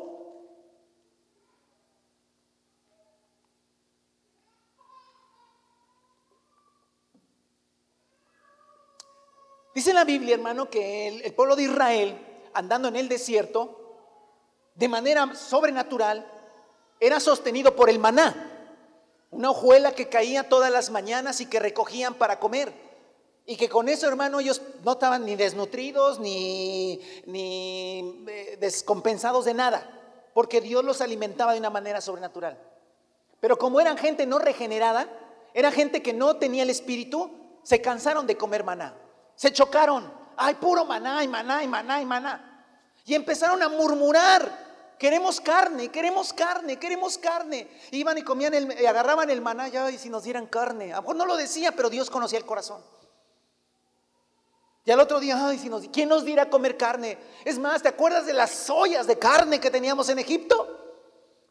Dice la Biblia, hermano, que el, el pueblo de Israel andando en el desierto, de manera sobrenatural, era sostenido por el maná, una hojuela que caía todas las mañanas y que recogían para comer. Y que con eso, hermano, ellos no estaban ni desnutridos ni, ni eh, descompensados de nada, porque Dios los alimentaba de una manera sobrenatural. Pero como eran gente no regenerada, era gente que no tenía el espíritu, se cansaron de comer maná, se chocaron, ay, puro maná y maná y maná y maná. Y empezaron a murmurar, queremos carne, queremos carne, queremos carne. Iban y comían, el, agarraban el maná, y si nos dieran carne. A lo mejor no lo decía, pero Dios conocía el corazón. Y al otro día, ay, si nos, ¿quién nos dirá comer carne? Es más, ¿te acuerdas de las ollas de carne que teníamos en Egipto?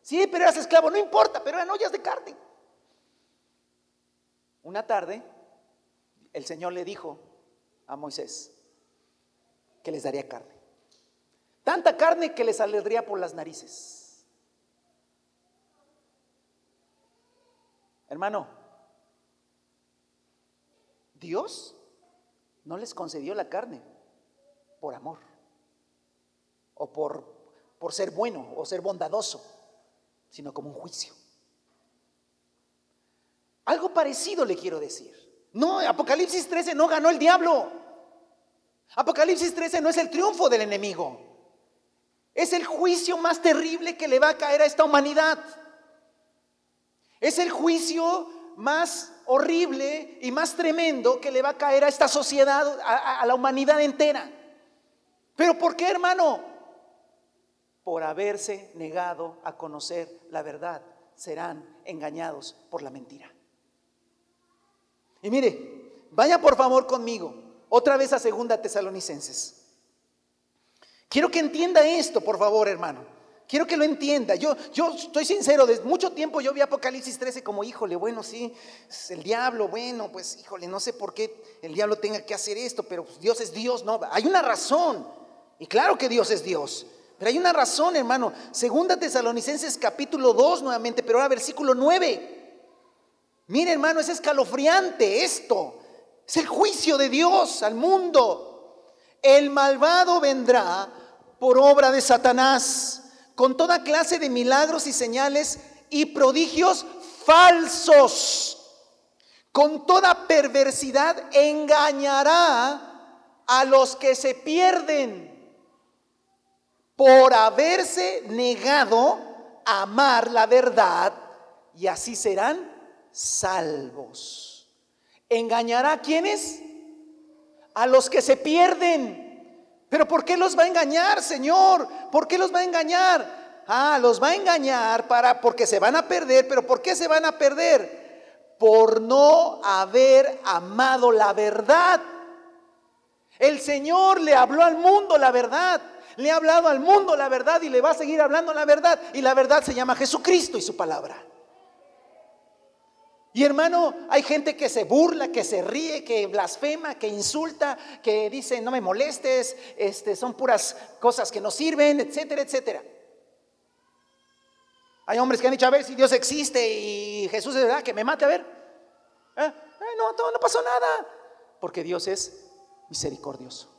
Sí, pero eras esclavo, no importa, pero eran ollas de carne. Una tarde, el Señor le dijo a Moisés, que les daría carne. Tanta carne que les saldría por las narices. Hermano, Dios no les concedió la carne por amor o por, por ser bueno o ser bondadoso, sino como un juicio. Algo parecido le quiero decir. No, Apocalipsis 13 no ganó el diablo. Apocalipsis 13 no es el triunfo del enemigo. Es el juicio más terrible que le va a caer a esta humanidad. Es el juicio más horrible y más tremendo que le va a caer a esta sociedad, a, la humanidad entera. ¿Pero por qué, hermano? Por haberse negado a conocer la verdad, serán engañados por la mentira. Y mire, vaya por favor conmigo otra vez a Segunda Tesalonicenses. Quiero que entienda esto, por favor, hermano. Quiero que lo entienda. Yo, yo estoy sincero, desde mucho tiempo yo vi Apocalipsis 13 como, híjole, bueno, sí, es el diablo, bueno, pues, híjole, no sé por qué el diablo tenga que hacer esto, pero pues, Dios es Dios, no, hay una razón. Y claro que Dios es Dios. Pero hay una razón, hermano. Segunda Tesalonicenses capítulo 2 nuevamente, pero ahora versículo 9. Mire, hermano, es escalofriante esto. Es el juicio de Dios al mundo. El malvado vendrá por obra de Satanás con toda clase de milagros y señales y prodigios falsos. Con toda perversidad engañará a los que se pierden por haberse negado a amar la verdad y así serán salvos. ¿Engañará a quiénes? A los que se pierden. Pero ¿por qué los va a engañar, Señor? ¿Por qué los va a engañar? Ah, los va a engañar para porque se van a perder, pero ¿por qué se van a perder? Por no haber amado la verdad. El Señor le habló al mundo la verdad. Le ha hablado al mundo la verdad y le va a seguir hablando la verdad. Y la verdad se llama Jesucristo y su palabra. Y hermano, hay gente que se burla, que se ríe, que blasfema, que insulta, que dice no me molestes, este, son puras cosas que no sirven, etcétera, etcétera. Hay hombres que han dicho, a ver si Dios existe y Jesús es verdad, que me mate, a ver. ¿Eh? Eh, no, no, no pasó nada, porque Dios es misericordioso.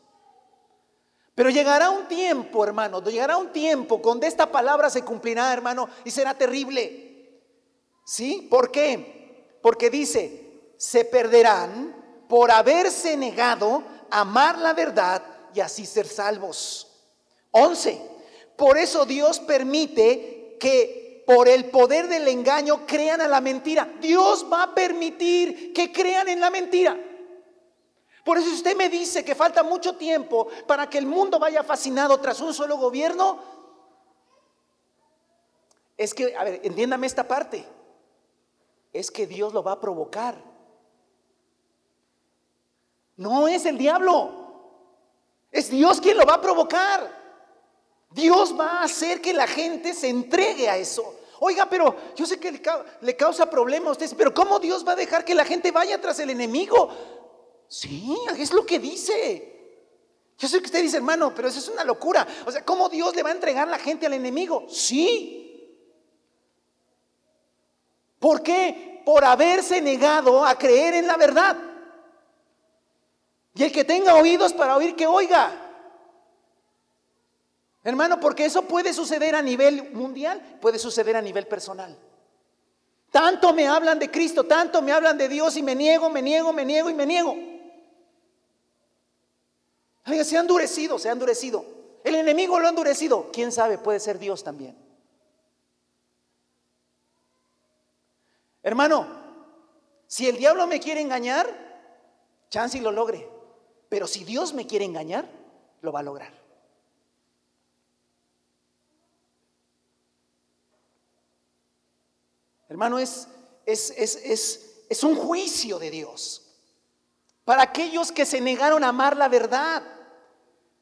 Pero llegará un tiempo, hermano, llegará un tiempo donde esta palabra se cumplirá, hermano, y será terrible. ¿Sí? ¿Por qué? Porque dice, se perderán por haberse negado a amar la verdad y así ser salvos. 11. Por eso Dios permite que por el poder del engaño crean a la mentira. Dios va a permitir que crean en la mentira. Por eso usted me dice que falta mucho tiempo para que el mundo vaya fascinado tras un solo gobierno, es que, a ver, entiéndame esta parte es que Dios lo va a provocar. No es el diablo, es Dios quien lo va a provocar. Dios va a hacer que la gente se entregue a eso. Oiga, pero yo sé que le causa problema a usted, pero ¿cómo Dios va a dejar que la gente vaya tras el enemigo? Sí, es lo que dice. Yo sé que usted dice, hermano, pero eso es una locura. O sea, ¿cómo Dios le va a entregar la gente al enemigo? Sí, ¿Por qué? Por haberse negado a creer en la verdad. Y el que tenga oídos para oír, que oiga. Hermano, porque eso puede suceder a nivel mundial, puede suceder a nivel personal. Tanto me hablan de Cristo, tanto me hablan de Dios y me niego, me niego, me niego y me niego. se ha endurecido, se ha endurecido. El enemigo lo ha endurecido. ¿Quién sabe? Puede ser Dios también. Hermano, si el diablo me quiere engañar, chance y lo logre. Pero si Dios me quiere engañar, lo va a lograr. Hermano, es, es, es, es, un juicio de Dios para aquellos que se negaron a amar la verdad.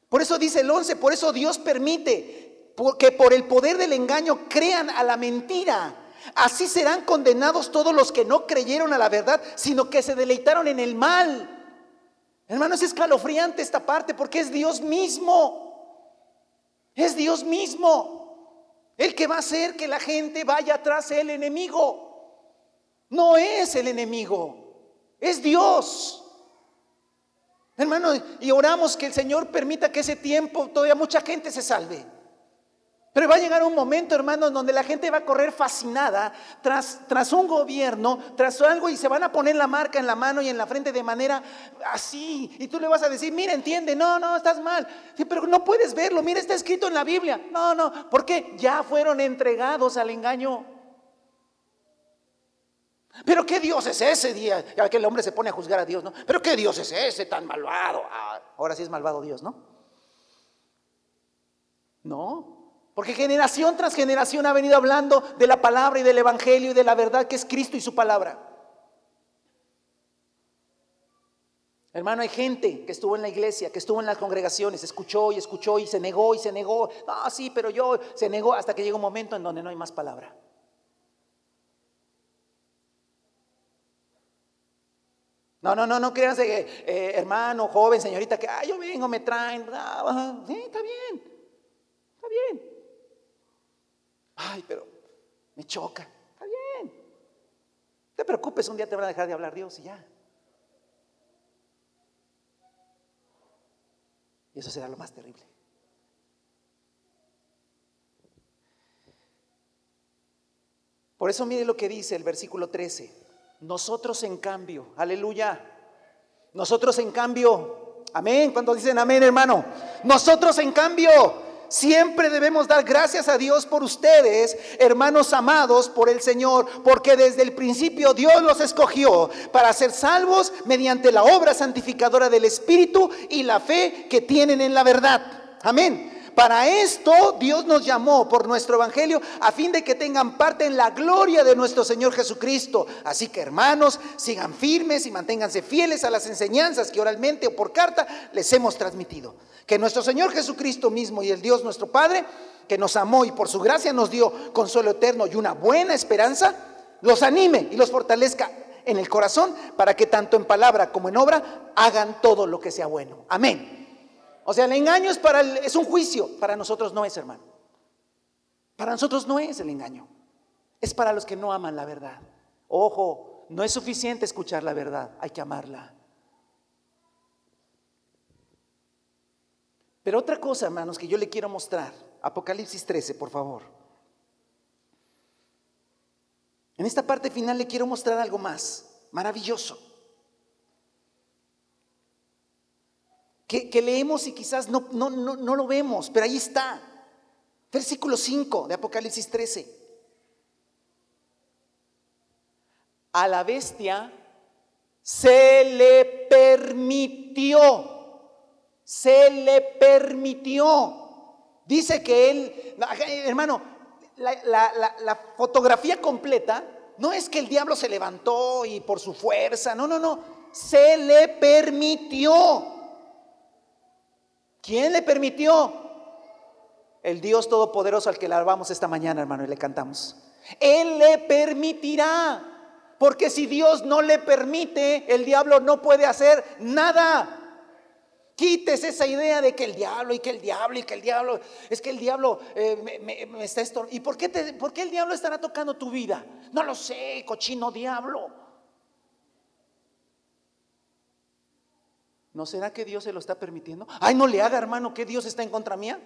Por eso dice el 11, por eso Dios permite que por el poder del engaño crean a la mentira Así serán condenados todos los que no creyeron a la verdad, sino que se deleitaron en el mal. Hermano, es escalofriante esta parte porque es Dios mismo. Es Dios mismo. El que va a hacer que la gente vaya atrás del enemigo. No es el enemigo, es Dios. Hermano, y oramos que el Señor permita que ese tiempo todavía mucha gente se salve. Pero va a llegar un momento, hermanos, donde la gente va a correr fascinada tras, tras un gobierno, tras algo, y se van a poner la marca en la mano y en la frente de manera así. Y tú le vas a decir, mira, entiende, no, no, estás mal. Pero no puedes verlo, mira, está escrito en la Biblia. No, no, porque ya fueron entregados al engaño. Pero qué Dios es ese día, ya que el hombre se pone a juzgar a Dios, ¿no? Pero qué Dios es ese tan malvado. Ah, ahora sí es malvado Dios, ¿no? No, porque generación tras generación ha venido hablando de la palabra y del Evangelio y de la verdad que es Cristo y su palabra. Hermano, hay gente que estuvo en la iglesia, que estuvo en las congregaciones, escuchó y escuchó y se negó y se negó. No, sí, pero yo se negó hasta que llega un momento en donde no hay más palabra. No, no, no, no créanse que, eh, hermano, joven, señorita, que, yo vengo, me traen. sí, está bien, está bien. Ay, pero me choca. Está bien. No te preocupes, un día te van a dejar de hablar Dios y ya. Y eso será lo más terrible. Por eso mire lo que dice el versículo 13. Nosotros en cambio, aleluya, nosotros en cambio, amén, cuando dicen amén hermano, nosotros en cambio siempre debemos dar gracias a Dios por ustedes, hermanos amados por el Señor, porque desde el principio Dios los escogió para ser salvos mediante la obra santificadora del Espíritu y la fe que tienen en la verdad. Amén. Para esto Dios nos llamó por nuestro Evangelio a fin de que tengan parte en la gloria de nuestro Señor Jesucristo. Así que hermanos, sigan firmes y manténganse fieles a las enseñanzas que oralmente o por carta les hemos transmitido. Que nuestro Señor Jesucristo mismo y el Dios nuestro Padre, que nos amó y por su gracia nos dio consuelo eterno y una buena esperanza, los anime y los fortalezca en el corazón para que tanto en palabra como en obra hagan todo lo que sea bueno. Amén. O sea, el engaño es, para es un juicio, para nosotros no es, hermano. Para nosotros no es el engaño. Es para los que no aman la verdad. Ojo, no es suficiente escuchar la verdad, hay que amarla. Pero otra cosa, hermanos, que yo le quiero mostrar, Apocalipsis 13, por favor. En esta parte final le quiero mostrar algo más, maravilloso. que, leemos y quizás no, no, no lo vemos, pero ahí está. Versículo 5 de Apocalipsis 13. A la bestia se le permitió, se le permitió. Dice que él, hermano, la, fotografía completa no es que el diablo se levantó y por su fuerza, no, no, no, se le permitió. ¿Quién le permitió? El Dios Todopoderoso al que alabamos esta mañana, hermano, y le cantamos. Él le permitirá. Porque si Dios no le permite, el diablo no puede hacer nada. Quites esa idea de que el diablo y que el diablo y que el diablo, es que el diablo eh, me, está esto. ¿Y por qué, por qué el diablo estará tocando tu vida? No lo sé, cochino diablo. ¿No será que Dios se lo está permitiendo? Ay, no le haga, hermano, que Dios está en contra mía.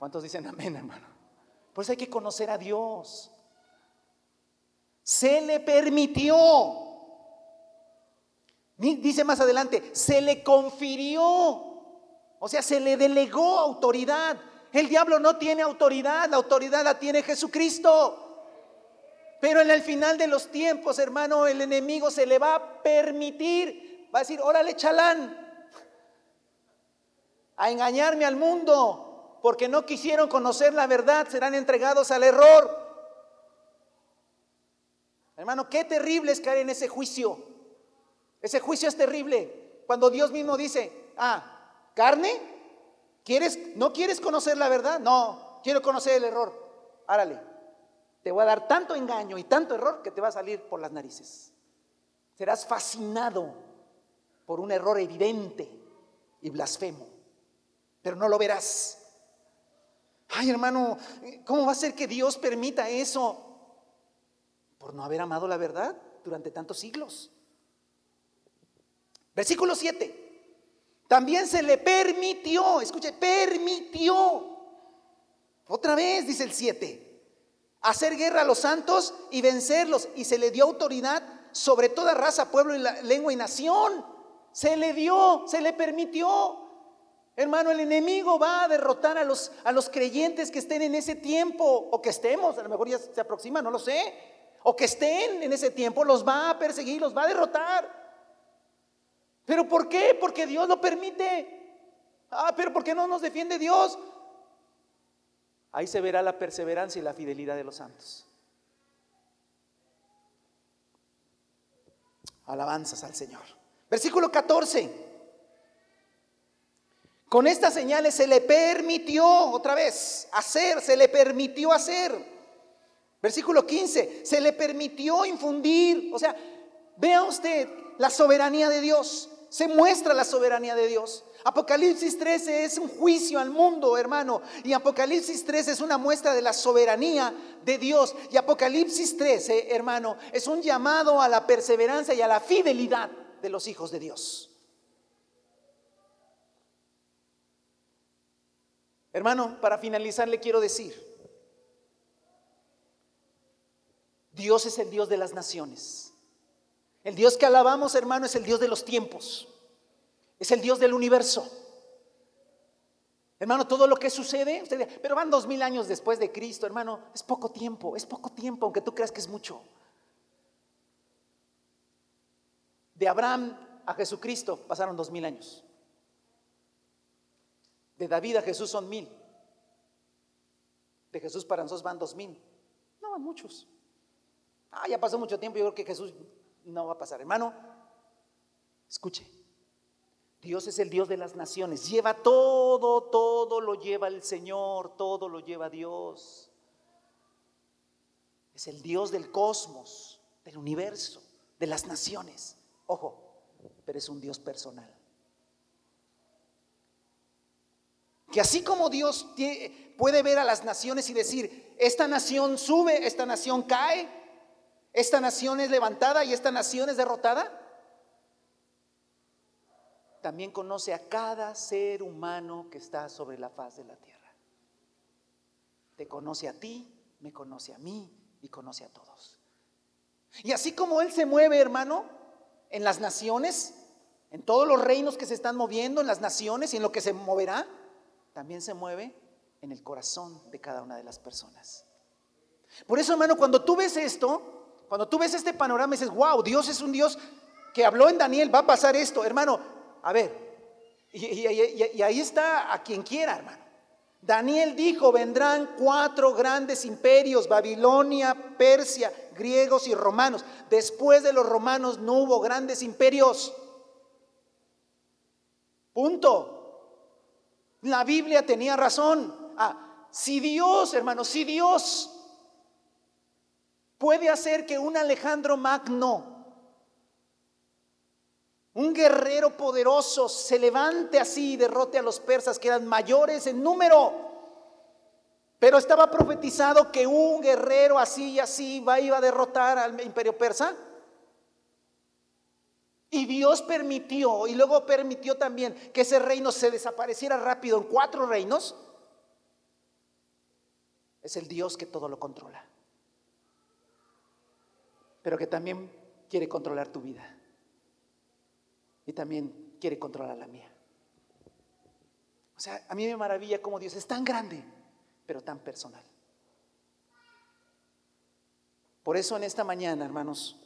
¿Cuántos dicen amén, hermano? Pues hay que conocer a Dios. Se le permitió. Dice más adelante, se le confirió. O sea, se le delegó autoridad. El diablo no tiene autoridad, la autoridad la tiene Jesucristo. Pero en el final de los tiempos, hermano, el enemigo se le va a permitir, va a decir, órale, chalán, a engañarme al mundo, porque no quisieron conocer la verdad, serán entregados al error. Hermano, qué terrible es caer en ese juicio. Ese juicio es terrible. Cuando Dios mismo dice, ah, carne, ¿quieres, no quieres conocer la verdad? No, quiero conocer el error. Árale, te voy a dar tanto engaño y tanto error que te va a salir por las narices. Serás fascinado por un error evidente y blasfemo, pero no lo verás. Ay, hermano, ¿cómo va a ser que Dios permita eso? Por no haber amado la verdad durante tantos siglos. Versículo 7. También se le permitió, escuche, permitió. Otra vez dice el 7 hacer guerra a los santos y vencerlos. Y se le dio autoridad sobre toda raza, pueblo, y lengua y nación. Se le dio, se le permitió. Hermano, el enemigo va a derrotar a los, a los creyentes que estén en ese tiempo, o que estemos, a lo mejor ya se aproxima, no lo sé, o que estén en ese tiempo, los va a perseguir, los va a derrotar. ¿Pero por qué? Porque Dios lo permite. Ah, pero ¿por qué no nos defiende Dios? Ahí se verá la perseverancia y la fidelidad de los santos. Alabanzas al Señor. Versículo 14. Con estas señales se le permitió, otra vez, hacer, se le permitió hacer. Versículo 15, se le permitió infundir. O sea, vea usted la soberanía de Dios. Se muestra la soberanía de Dios. Apocalipsis 13 es un juicio al mundo, hermano. Y Apocalipsis 13 es una muestra de la soberanía de Dios. Y Apocalipsis 13, hermano, es un llamado a la perseverancia y a la fidelidad de los hijos de Dios. Hermano, para finalizar le quiero decir, Dios es el Dios de las naciones. El Dios que alabamos, hermano, es el Dios de los tiempos. Es el Dios del universo. Hermano, todo lo que sucede, usted pero van dos mil años después de Cristo, hermano, es poco tiempo, es poco tiempo, aunque tú creas que es mucho. De Abraham a Jesucristo pasaron dos mil años. De David a Jesús son mil. De Jesús para nosotros van dos mil. No van muchos. Ah, ya pasó mucho tiempo, yo creo que Jesús no va a pasar. Hermano, escuche. Dios es el Dios de las naciones. Lleva todo, todo lo lleva el Señor, todo lo lleva Dios. Es el Dios del cosmos, del universo, de las naciones. Ojo, pero es un Dios personal. Que así como Dios puede ver a las naciones y decir, esta nación sube, esta nación cae, esta nación es levantada y esta nación es derrotada, también conoce a cada ser humano que está sobre la faz de la tierra. Te conoce a ti, me conoce a mí y conoce a todos. Y así como Él se mueve, hermano, en las naciones, en todos los reinos que se están moviendo, en las naciones y en lo que se moverá, también se mueve en el corazón de cada una de las personas. Por eso, hermano, cuando tú ves esto, cuando tú ves este panorama, dices, wow, Dios es un Dios que habló en Daniel, va a pasar esto. Hermano, a ver, y, ahí está a quien quiera, hermano. Daniel dijo, vendrán cuatro grandes imperios, Babilonia, Persia, griegos y romanos. Después de los romanos no hubo grandes imperios. Punto. La Biblia tenía razón. Ah, si Dios, hermano, si Dios puede hacer que un Alejandro Magno un guerrero poderoso se levante así y derrote a los persas que eran mayores en número. Pero estaba profetizado que un guerrero así y así iba a derrotar al imperio persa. Y Dios permitió, y luego permitió también que ese reino se desapareciera rápido en cuatro reinos. Es el Dios que todo lo controla. Pero que también quiere controlar tu vida y también quiere controlar la mía. O sea, a mí me maravilla cómo Dios es tan grande, pero tan personal. Por eso en esta mañana, hermanos,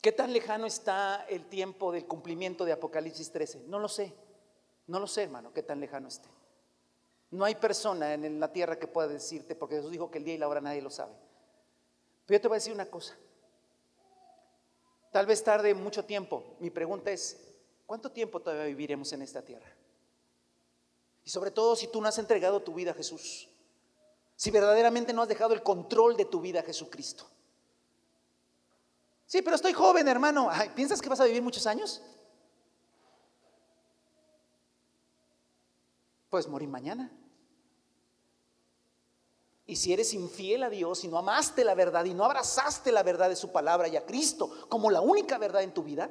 ¿qué tan lejano está el tiempo del cumplimiento de Apocalipsis 13? No lo sé, no lo sé, hermano, qué tan lejano esté. No hay persona en la tierra que pueda decirte, porque Jesús dijo que el día y la hora nadie lo sabe. Yo te voy a decir una cosa. Tal vez tarde mucho tiempo. Mi pregunta es, ¿cuánto tiempo todavía viviremos en esta tierra? Y sobre todo si tú no has entregado tu vida a Jesús. Si verdaderamente no has dejado el control de tu vida a Jesucristo. Sí, pero estoy joven, hermano. ¿Piensas que vas a vivir muchos años? Puedes morir mañana. Y si eres infiel a Dios y no amaste la verdad y no abrazaste la verdad de su palabra y a Cristo como la única verdad en tu vida,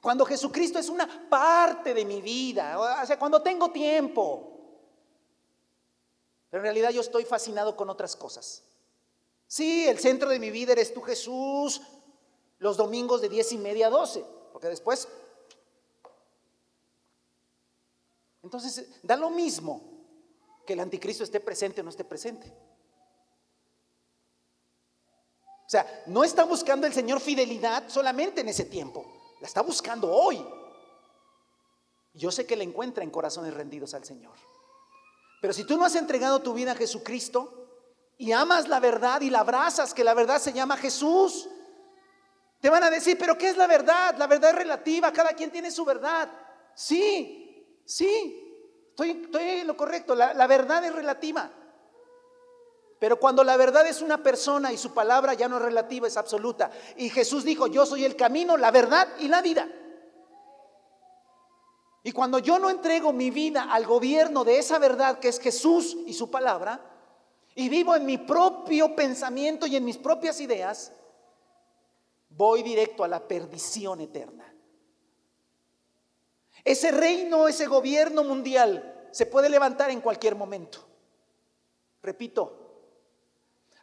cuando Jesucristo es una parte de mi vida, o sea, cuando tengo tiempo, pero en realidad yo estoy fascinado con otras cosas. Sí, el centro de mi vida eres tú Jesús, los domingos de diez y media a doce, porque después... Entonces, da lo mismo que el anticristo esté presente o no esté presente. O sea, no está buscando el Señor fidelidad solamente en ese tiempo, la está buscando hoy. Yo sé que la encuentra en corazones rendidos al Señor. Pero si tú no has entregado tu vida a Jesucristo y amas la verdad y la abrazas, que la verdad se llama Jesús, te van a decir, pero ¿qué es la verdad? La verdad es relativa, cada quien tiene su verdad. Sí, sí, estoy, en lo correcto, la verdad es relativa. Pero cuando la verdad es una persona y su palabra ya no es relativa, es absoluta. Y Jesús dijo, yo soy el camino, la verdad y la vida. Y cuando yo no entrego mi vida al gobierno de esa verdad que es Jesús y su palabra, y vivo en mi propio pensamiento y en mis propias ideas, voy directo a la perdición eterna. Ese reino, ese gobierno mundial se puede levantar en cualquier momento. Repito,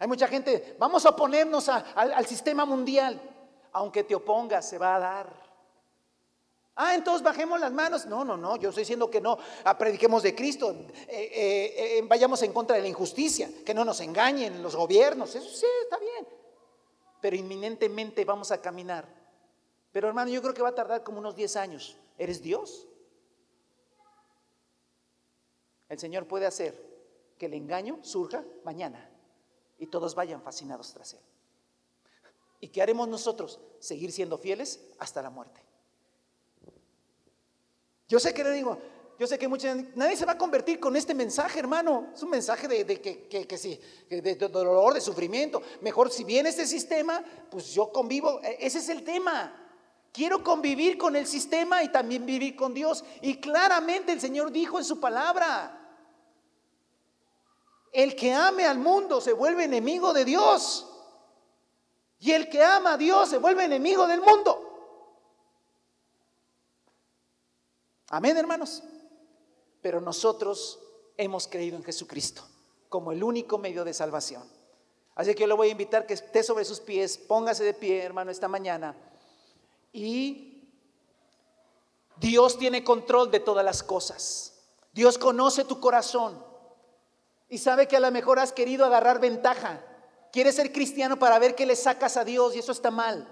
hay mucha gente, vamos a oponernos al sistema mundial. Aunque te opongas, se va a dar. Ah, entonces bajemos las manos. No, no, no, yo estoy diciendo que no ah, prediquemos de Cristo, eh, eh, eh, vayamos en contra de la injusticia, que no nos engañen los gobiernos, eso sí, está bien. Pero inminentemente vamos a caminar. Pero hermano, yo creo que va a tardar como unos 10 años. ¿Eres Dios? El Señor puede hacer que el engaño surja mañana y todos vayan fascinados tras Él. ¿Y qué haremos nosotros? Seguir siendo fieles hasta la muerte. Yo sé que le digo, yo sé que mucha nadie se va a convertir con este mensaje, hermano. Es un mensaje de, que, que, sí, de, dolor, de sufrimiento. Mejor si viene este sistema, pues yo convivo. E, ese es el tema. Quiero convivir con el sistema y también vivir con Dios. Y claramente el Señor dijo en su palabra, el que ame al mundo se vuelve enemigo de Dios. Y el que ama a Dios se vuelve enemigo del mundo. Amén, hermanos. Pero nosotros hemos creído en Jesucristo como el único medio de salvación. Así que yo le voy a invitar que esté sobre sus pies, póngase de pie, hermano, esta mañana. Y Dios tiene control de todas las cosas. Dios conoce tu corazón y sabe que a lo mejor has querido agarrar ventaja. Quieres ser cristiano para ver qué le sacas a Dios y eso está mal.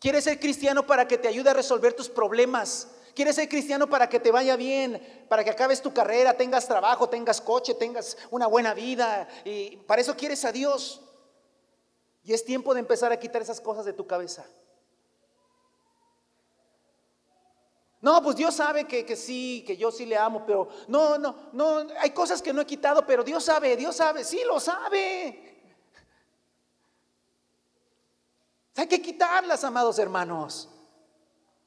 Quieres ser cristiano para que te ayude a resolver tus problemas Quieres ser cristiano para que te vaya bien, para que acabes tu carrera, tengas trabajo, tengas coche, tengas una buena vida. Y para eso quieres a Dios. Y es tiempo de empezar a quitar esas cosas de tu cabeza. No, pues Dios sabe que, que, sí, que yo sí le amo, pero no, no, no, hay cosas que no he quitado, pero Dios sabe, Dios sabe, sí lo sabe. Hay que quitarlas, amados hermanos.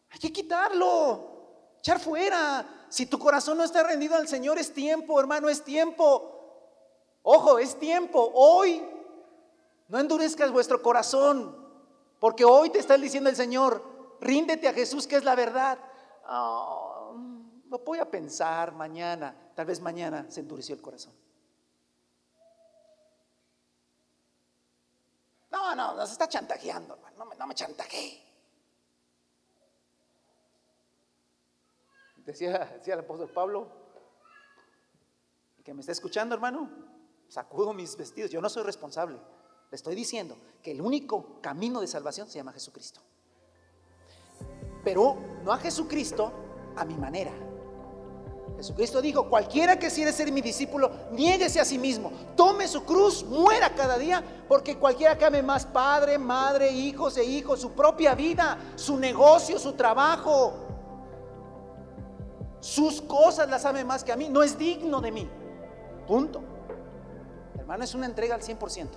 Hay que quitarlo echar fuera. Si tu corazón no está rendido al Señor, es tiempo, hermano, es tiempo. Ojo, es tiempo. Hoy no endurezcas vuestro corazón, porque hoy te está diciendo el Señor, ríndete a Jesús, que es la verdad. Oh, lo voy a pensar mañana. Tal vez mañana se endureció el corazón. No, no, nos está chantajeando, hermano. No me, no me. Decía, decía el apóstol Pablo, que me está escuchando, hermano, sacudo mis vestidos. Yo no soy responsable. Le estoy diciendo que el único camino de salvación se llama Jesucristo. Pero no a Jesucristo a mi manera. Jesucristo dijo, cualquiera que quiere ser mi discípulo, niéguese a sí mismo, tome su cruz, muera cada día, porque cualquiera que ame más padre, madre, hijos e hijos, su propia vida, su negocio, su trabajo, sus cosas las sabe más que a mí, no es digno de mí. Punto. Hermano, es una entrega al 100%.